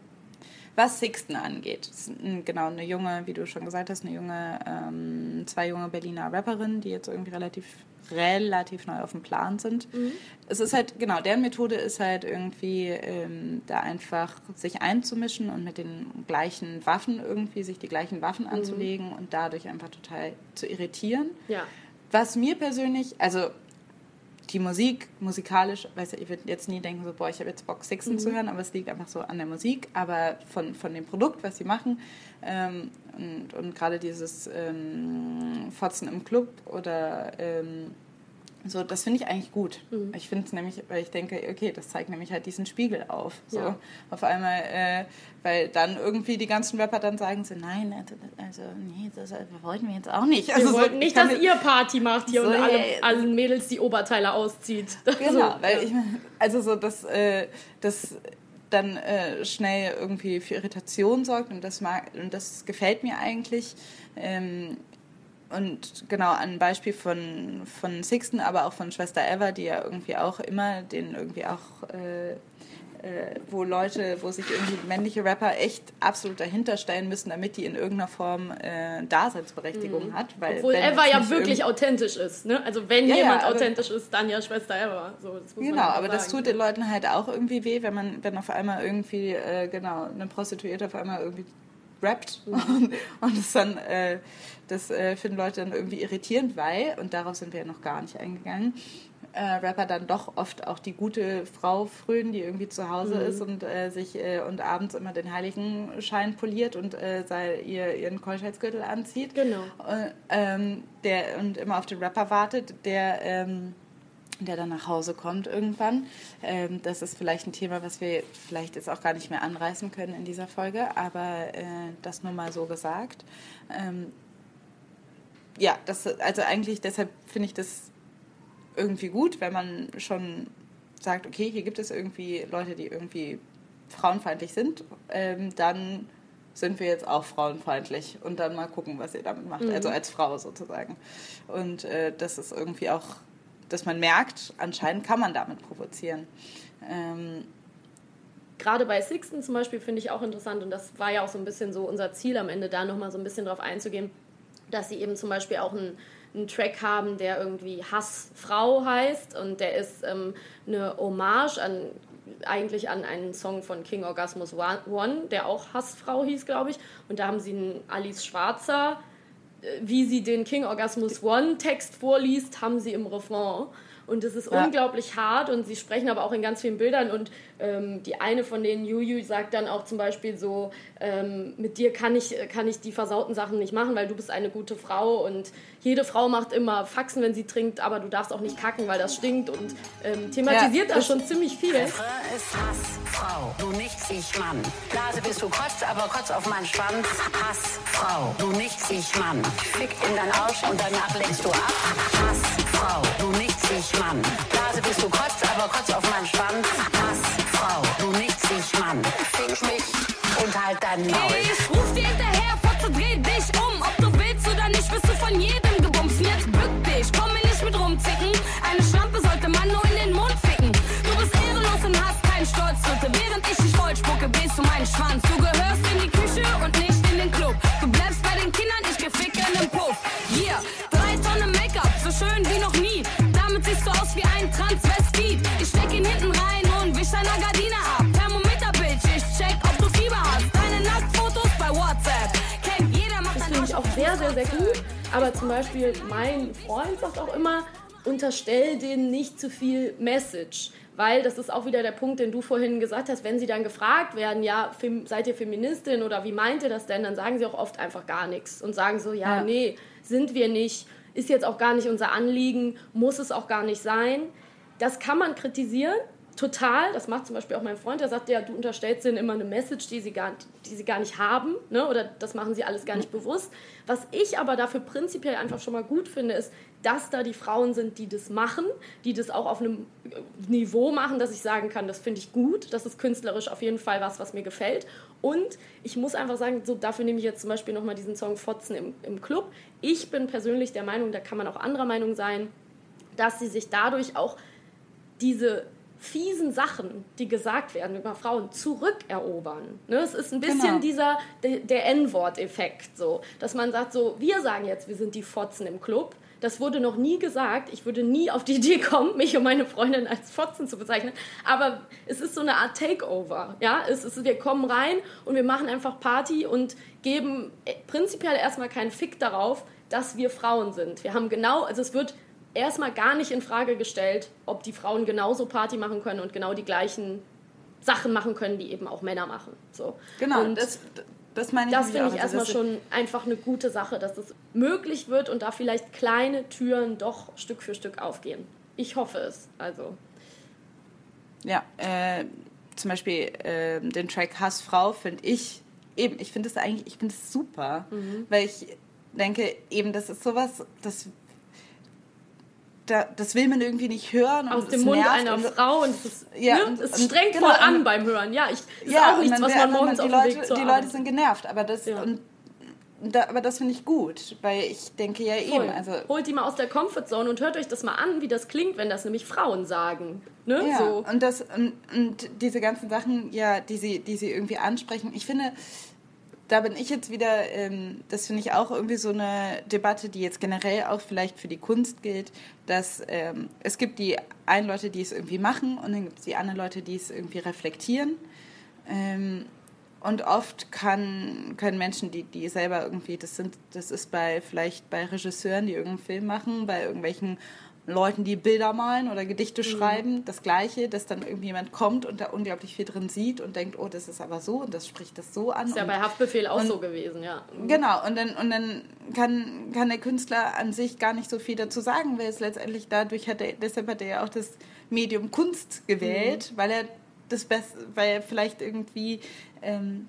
Was Sixten angeht, genau eine junge, wie du schon gesagt hast, eine junge, ähm, zwei junge Berliner Rapperinnen, die jetzt irgendwie relativ relativ neu auf dem Plan sind. Es ist halt, genau, deren Methode ist halt irgendwie ähm, da einfach sich einzumischen und mit den gleichen Waffen irgendwie sich die gleichen Waffen anzulegen und dadurch einfach total zu irritieren. Ja. Was mir persönlich, also die Musik, musikalisch, weiß ich, ich würde jetzt nie denken, so, boah, ich habe jetzt Bock, Sixten zu hören, aber es liegt einfach so an der Musik, aber von, von dem Produkt, was sie machen ähm, und, und gerade dieses ähm, Fotzen im Club oder ähm, so, das finde ich eigentlich gut. Ich finde es nämlich, weil ich denke, okay, das zeigt nämlich halt diesen Spiegel auf. So. Ja. Auf einmal, äh, weil dann irgendwie die ganzen Rapper dann sagen so, nein, also, also nee, das äh, wollten wir jetzt auch nicht. Also Wir so, wollten nicht, ich kann dass ihr Party macht hier So, und alle, ey, allen Mädels die Oberteile auszieht. Genau, So, weil ja. ich also so, dass äh, das dann äh, schnell irgendwie für Irritation sorgt und das mag und das gefällt mir eigentlich. Ähm, und genau, ein Beispiel von, von Sixten, aber auch von Schwester Eva, die ja irgendwie auch immer den irgendwie auch äh, äh, wo Leute, wo sich irgendwie männliche Rapper echt absolut dahinter stellen müssen, damit die in irgendeiner Form äh, Daseinsberechtigung hat. Weil Mhm. Obwohl Eva ja wirklich authentisch ist. Ne? Also wenn Ja, ja, jemand aber- authentisch ist, dann ja Schwester Eva. So, das Genau, aber das sagen. tut den Leuten halt auch irgendwie weh, wenn man, wenn auf einmal irgendwie, äh, genau, eine Prostituierte auf einmal irgendwie rappt und, und das dann, äh, das äh, finden Leute dann irgendwie irritierend, weil, und darauf sind wir ja noch gar nicht eingegangen, äh, Rapper dann doch oft auch die gute Frau frönen, die irgendwie zu Hause Mhm. ist und äh, sich äh, und abends immer den Heiligenschein poliert und äh, sei, ihr, ihren Keuschheitsgürtel anzieht. Genau. Und, ähm, der, und immer auf den Rapper wartet, der ähm, der dann nach Hause kommt irgendwann. Ähm, das ist vielleicht ein Thema, was wir vielleicht jetzt auch gar nicht mehr anreißen können in dieser Folge, aber äh, das nur mal so gesagt. Ähm, ja, das, also eigentlich deshalb finde ich das irgendwie gut, wenn man schon sagt, okay, hier gibt es irgendwie Leute, die irgendwie frauenfeindlich sind, ähm, dann sind wir jetzt auch frauenfeindlich und dann mal gucken, was ihr damit macht, Mhm. also als Frau sozusagen. Und äh, das ist irgendwie auch, dass man merkt, anscheinend kann man damit provozieren. Ähm, gerade bei Sixten zum Beispiel finde ich auch interessant und das war ja auch so ein bisschen so unser Ziel am Ende, da nochmal so ein bisschen drauf einzugehen, dass sie eben zum Beispiel auch einen, einen Track haben, der irgendwie Hassfrau heißt und der ist ähm, eine Hommage an eigentlich an einen Song von King Orgasmus One, der auch Hassfrau hieß, glaube ich. Und da haben sie einen Alice Schwarzer, wie sie den King Orgasmus One Text vorliest, haben sie im Refrain. Und es ist Ja. unglaublich hart und sie sprechen aber auch in ganz vielen Bildern. Und ähm, die eine von denen, Juju, sagt dann auch zum Beispiel so, ähm, mit dir kann ich, kann ich die versauten Sachen nicht machen, weil du bist eine gute Frau und jede Frau macht immer Faxen, wenn sie trinkt, aber du darfst auch nicht kacken, weil das stinkt und ähm, thematisiert Ja, das schon ziemlich viel. Refrain ist Hassfrau, du nichts, ich Mann. Blase bist du kotzt, aber kotz auf meinen Schwanz. Hassfrau, du nichts, ich Mann. Fick in dein Arsch und danach lenkst du ab. Hassfrau, du nichts, ich Mann. Blase bist du kotzt, aber kotz auf meinen Schwanz. Hassfrau, du nichts, ich Mann. Fick mich und halt dein Maul. Ich ruf dir hinterher, Fotze, dreh dich um. Ob du willst oder nicht, bist du von jedem sehr, gut. Aber zum Beispiel mein Freund sagt auch immer, unterstell denen nicht zu viel Message. Weil das ist auch wieder der Punkt, den du vorhin gesagt hast, wenn sie dann gefragt werden, ja, seid ihr Feministin oder wie meint ihr das denn, dann sagen sie auch oft einfach gar nichts und sagen so, ja, Ja. nee, sind wir nicht, ist jetzt auch gar nicht unser Anliegen, muss es auch gar nicht sein. Das kann man kritisieren, total. Das macht zum Beispiel auch mein Freund, der sagt, ja, du unterstellst denen immer eine Message, die sie gar, die sie gar nicht haben, ne? oder das machen sie alles gar nicht bewusst. Was ich aber dafür prinzipiell einfach schon mal gut finde, ist, dass da die Frauen sind, die das machen, die das auch auf einem Niveau machen, dass ich sagen kann, das finde ich gut, das ist künstlerisch auf jeden Fall was, was mir gefällt. Und ich muss einfach sagen, so dafür nehme ich jetzt zum Beispiel nochmal diesen Song Fotzen im, im Club. Ich bin persönlich der Meinung, da kann man auch anderer Meinung sein, dass sie sich dadurch auch diese fiesen Sachen, die gesagt werden über Frauen, zurückerobern. Ne? Es ist ein bisschen Genau. dieser, der, der N-Wort-Effekt, so, dass man sagt so, wir sagen jetzt, wir sind die Fotzen im Club. Das wurde noch nie gesagt. Ich würde nie auf die Idee kommen, mich und meine Freundin als Fotzen zu bezeichnen. Aber es ist so eine Art Takeover. Ja? Es ist, wir kommen rein und wir machen einfach Party und geben äh, prinzipiell erstmal keinen Fick darauf, dass wir Frauen sind. Wir haben genau, also es wird erstmal gar nicht in Frage gestellt, ob die Frauen genauso Party machen können und genau die gleichen Sachen machen können, die eben auch Männer machen. So. genau, und das, das meine ich das finde ich. Also erstmal das- schon einfach eine gute Sache, dass es möglich wird und da vielleicht kleine Türen doch Stück für Stück aufgehen. Ich hoffe es. Also. Ja, äh, zum Beispiel äh, den Track Hassfrau finde ich eben, ich finde es eigentlich, ich finde es super, Mhm. weil ich denke, eben, das ist sowas, das, da, das will man irgendwie nicht hören. Aus dem Mund einer und, Frau und es, Ja, ne, und- es strengt genau, voll an beim Hören. Ja, ich, ist ja, auch nichts, was man morgens die auf Leute, dem Weg zur Die Leute sind genervt, aber das, Ja. und da, aber das finde ich gut, weil ich denke ja Voll. eben, also Holt die mal aus der Comfortzone und hört euch das mal an, wie das klingt, wenn das nämlich Frauen sagen. Ne? Ja, So. und, das, und, und diese ganzen Sachen, ja, die sie, die sie irgendwie ansprechen, ich finde, da bin ich jetzt wieder, ähm, das finde ich auch irgendwie so eine Debatte, die jetzt generell auch vielleicht für die Kunst gilt, dass ähm, es gibt die einen Leute, die es irgendwie machen und dann gibt es die anderen Leute, die es irgendwie reflektieren. Ähm, und oft kann, können Menschen, die, die selber irgendwie, das sind, das ist bei vielleicht bei Regisseuren, die irgendeinen Film machen, bei irgendwelchen Leuten, die Bilder malen oder Gedichte schreiben, das Gleiche, dass dann irgendwie jemand kommt und da unglaublich viel drin sieht und denkt, oh, das ist aber so und das spricht das so an. Ist ja und, bei Haftbefehl auch und- so gewesen, ja. Genau, und dann, und dann kann, kann der Künstler an sich gar nicht so viel dazu sagen, weil es letztendlich dadurch hat er, deshalb hat er ja auch das Medium Kunst gewählt, weil er das best, weil er vielleicht irgendwie ähm,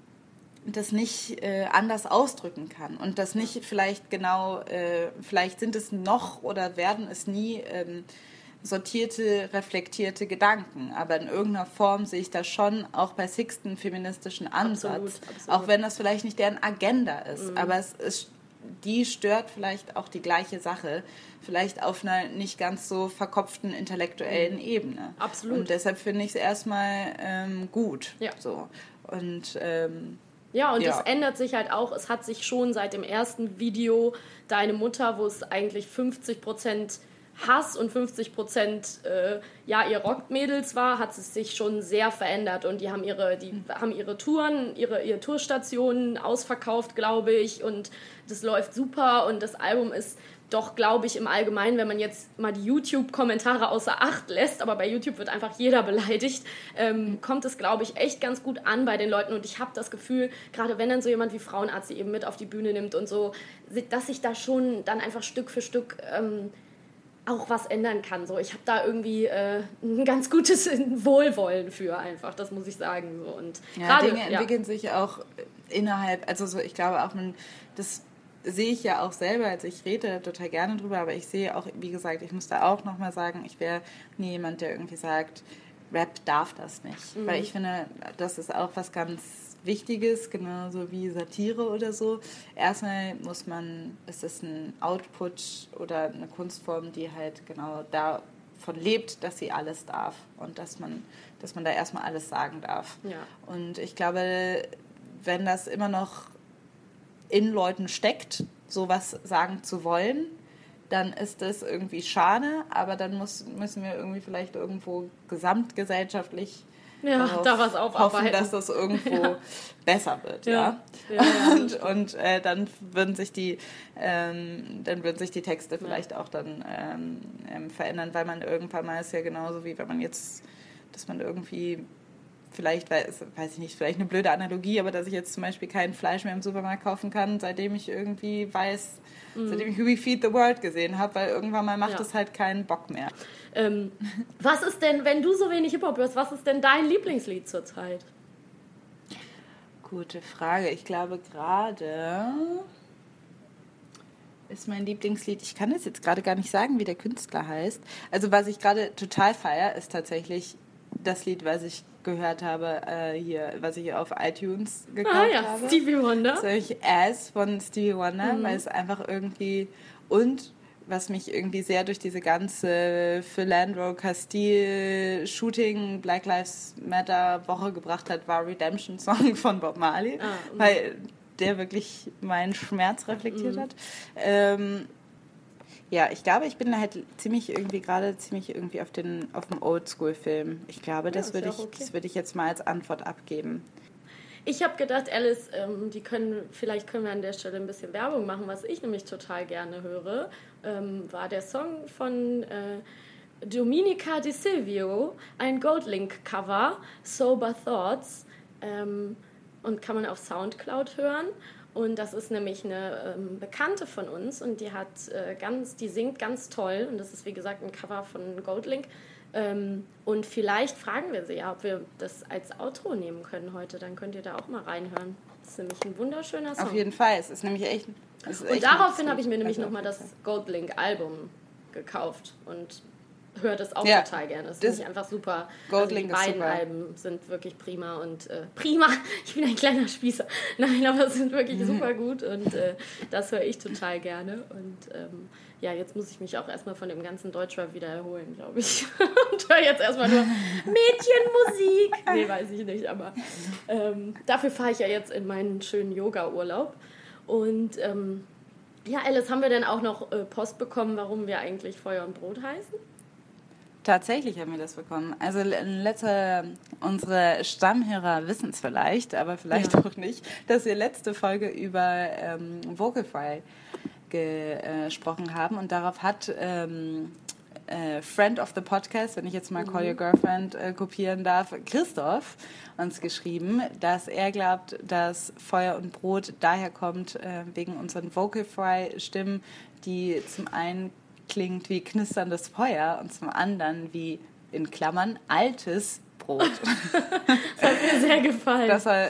das nicht äh, anders ausdrücken kann und das nicht vielleicht genau, äh, vielleicht sind es noch oder werden es nie ähm, sortierte, reflektierte Gedanken. Aber in irgendeiner Form sehe ich da schon auch bei Sixten feministischen Ansatz. Absolut, absolut. Auch wenn das vielleicht nicht deren Agenda ist. Mhm. Aber es ist, die stört vielleicht auch die gleiche Sache. Vielleicht auf einer nicht ganz so verkopften intellektuellen Ebene. Mhm. Absolut. Und deshalb finde ich es erstmal ähm, gut. Ja. So. Und ähm, Ja, und Ja. das ändert sich halt auch. Es hat sich schon seit dem ersten Video Deine Mutter, wo es eigentlich 50% Hass und 50% äh, ja, ihr Rockmädels war, hat es sich schon sehr verändert. Und die haben ihre, die haben ihre Touren, ihre, ihre Tourstationen ausverkauft, glaube ich. Und das läuft super. Und das Album ist doch, glaube ich, im Allgemeinen, wenn man jetzt mal die YouTube-Kommentare außer Acht lässt, aber bei YouTube wird einfach jeder beleidigt, ähm, kommt es, glaube ich, echt ganz gut an bei den Leuten. Und ich habe das Gefühl, gerade wenn dann so jemand wie Frauenarzt sie eben mit auf die Bühne nimmt und so, dass sich da schon dann einfach Stück für Stück ähm, auch was ändern kann. So, ich habe da irgendwie äh, ein ganz gutes Wohlwollen für einfach, das muss ich sagen. So. Und Ja, gerade, Dinge ja. entwickeln sich auch innerhalb, also so, ich glaube auch, man, das sehe ich ja auch selber, also ich rede total gerne drüber, aber ich sehe auch, wie gesagt, ich muss da auch nochmal sagen, ich wäre nie jemand, der irgendwie sagt, Rap darf das nicht. Mhm. Weil ich finde, das ist auch was ganz Wichtiges, genauso wie Satire oder so. Erstmal muss man, es ist ein Output oder eine Kunstform, die halt genau davon lebt, dass sie alles darf und dass man, dass man da erstmal alles sagen darf. Ja. Und ich glaube, wenn das immer noch in Leuten steckt, sowas sagen zu wollen, dann ist das irgendwie schade, aber dann muss, müssen wir irgendwie vielleicht irgendwo gesamtgesellschaftlich Ja, da was hoffen, dass das irgendwo Ja. besser wird. Ja. Ja. Ja, ja, und und äh, dann würden sich die ähm, dann würden sich die Texte vielleicht auch dann ähm, ähm, verändern, weil man irgendwann mal ist ja genauso wie wenn man jetzt, dass man irgendwie vielleicht, weiß, weiß ich nicht, vielleicht eine blöde Analogie, aber dass ich jetzt zum Beispiel kein Fleisch mehr im Supermarkt kaufen kann, seitdem ich irgendwie weiß, Mhm. seitdem ich We Feed the World gesehen habe, weil irgendwann mal macht Ja. es halt keinen Bock mehr. Ähm, was ist denn, wenn du so wenig Hip-Hop hörst, was ist denn dein Lieblingslied zurzeit? Gute Frage. Ich glaube gerade ist mein Lieblingslied. Ich kann es jetzt gerade gar nicht sagen, wie der Künstler heißt. Also was ich gerade total feier, ist tatsächlich das Lied, was ich gehört habe äh, hier, was ich auf iTunes gekauft Ah ja, habe. Stevie Wonder. Nämlich Ass von Stevie Wonder, Mhm. weil es einfach irgendwie und was mich irgendwie sehr durch diese ganze Philandro Castile Shooting Black Lives Matter Woche gebracht hat, war Redemption Song von Bob Marley, Ah, mhm. weil der wirklich meinen Schmerz reflektiert Mhm. hat. Ähm, ja, ich glaube, ich bin halt ziemlich irgendwie gerade ziemlich irgendwie auf den auf dem Oldschool-Film. Ich glaube, das ist würde ja ich, okay. das würde ich jetzt mal als Antwort abgeben. Ich habe gedacht, Alice, ähm, die können, vielleicht können wir an der Stelle ein bisschen Werbung machen, was ich nämlich total gerne höre, ähm, war der Song von äh, Dominica Di Silvio, ein Goldlink-Cover, Sober Thoughts, ähm, und kann man auf Soundcloud hören. Und das ist nämlich eine ähm, Bekannte von uns und die hat äh, ganz, die singt ganz toll und das ist wie gesagt ein Cover von Goldlink. Ähm, und vielleicht fragen wir sie ja, ob wir das als Outro nehmen können heute. Dann könnt ihr da auch mal reinhören. Das ist nämlich ein wunderschöner Song. Auf jeden Fall, es ist nämlich echt. ist Und echt daraufhin habe ich mir nämlich Also nochmal das Goldlink-Album gekauft. Und höre das auch Ja. total gerne. Das, Das- finde ich einfach super. Goldlink also die beiden. Alben sind wirklich prima und äh, prima. Ich bin ein kleiner Spießer. Nein, aber es sind wirklich super gut und äh, das höre ich total gerne. Und ähm, ja, jetzt muss ich mich auch erstmal von dem ganzen Deutschrap wieder erholen, glaube ich. und höre jetzt erstmal nur Mädchenmusik. Nee, weiß ich nicht, aber ähm, dafür fahre ich ja jetzt in meinen schönen Yoga-Urlaub. Und ähm, ja, Alice, haben wir denn auch noch äh, Post bekommen, warum wir eigentlich Feuer und Brot heißen? Tatsächlich haben wir das bekommen. Also in letzter, unsere Stammhörer wissen es vielleicht, aber vielleicht Ja. auch nicht, dass wir letzte Folge über ähm, Vocalfry gesprochen haben und darauf hat ähm, äh, Friend of the Podcast, wenn ich jetzt mal Call Your Girlfriend äh, kopieren darf, Christoph uns geschrieben, dass er glaubt, dass Feuer und Brot daher kommt äh, wegen unseren Vocalfry-Stimmen, die zum einen klingt wie knisterndes Feuer und zum anderen wie in Klammern altes Brot. Das hat mir sehr gefallen. Das war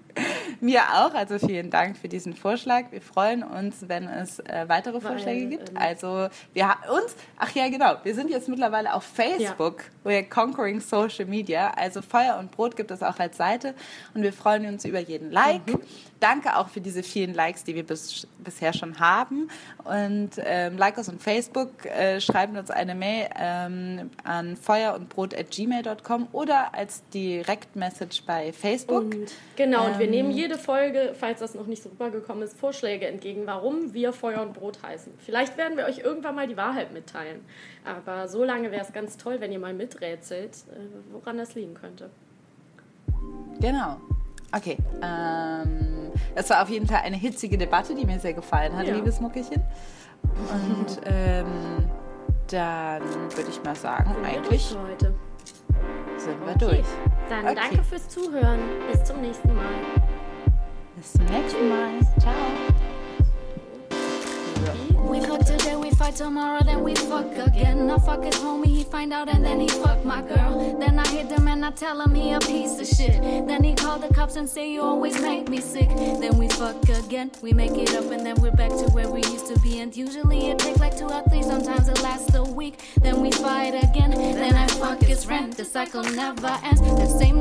mir auch, also vielen Dank für diesen Vorschlag. Wir freuen uns, wenn es äh, weitere Weil, Vorschläge gibt. ähm, Also wir haben uns, ach ja genau, wir sind jetzt mittlerweile auf Facebook, we're conquering Social Media. Also Feuer und Brot gibt es auch als Seite und wir freuen uns über jeden Like. Mhm. Danke auch für diese vielen Likes, die wir bis, bisher schon haben. Und ähm, like uns on Facebook, äh, schreiben uns eine Mail ähm, an feuerundbrot.gmail.com oder als Direktmessage bei Facebook. Und genau, und wir Ähm, nehmen jede Folge, falls das noch nicht so rübergekommen ist, Vorschläge entgegen, warum wir Feuer und Brot heißen. Vielleicht werden wir euch irgendwann mal die Wahrheit mitteilen. Aber so lange wäre es ganz toll, wenn ihr mal miträtselt, äh, woran das liegen könnte. Genau. Okay. Ähm, es war auf jeden Fall eine hitzige Debatte, die mir sehr gefallen hat, Ja. liebes Muckelchen. Und ähm, dann würde ich mal sagen, Sind wir eigentlich durch für heute. Sind wir Okay. durch. Dann Okay. danke fürs Zuhören. Bis zum nächsten Mal. Bis zum nächsten Mal. Ciao. We fuck today, we fight tomorrow, then we fuck again. I fuck his homie, he find out, and then he fuck my girl. Then I hit him and I tell him he a piece of shit. Then he call the cops and say you always make me sick. Then we fuck again, we make it up, and then we're back to where we used to be. And usually it take like two or three, sometimes it lasts a week. Then we fight again, then I fuck his friend. The cycle never ends. The same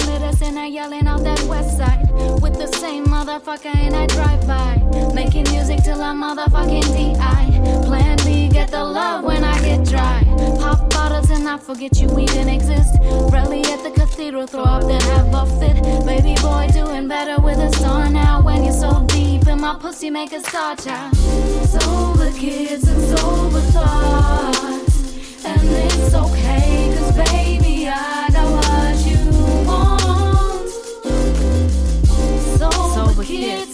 and I yelling out that west side with the same motherfucker and I drive by, making music till I'm motherfucking DI. Plan B, get the love when I get dry. Pop bottles and I forget you even exist. Rally at the cathedral, throw up then have a fit. Baby boy doing better with a star now. When you're so deep in my pussy, make a star child. Sober kids and sober thoughts. And it's okay, cause baby, I got what you want. Sober, kids and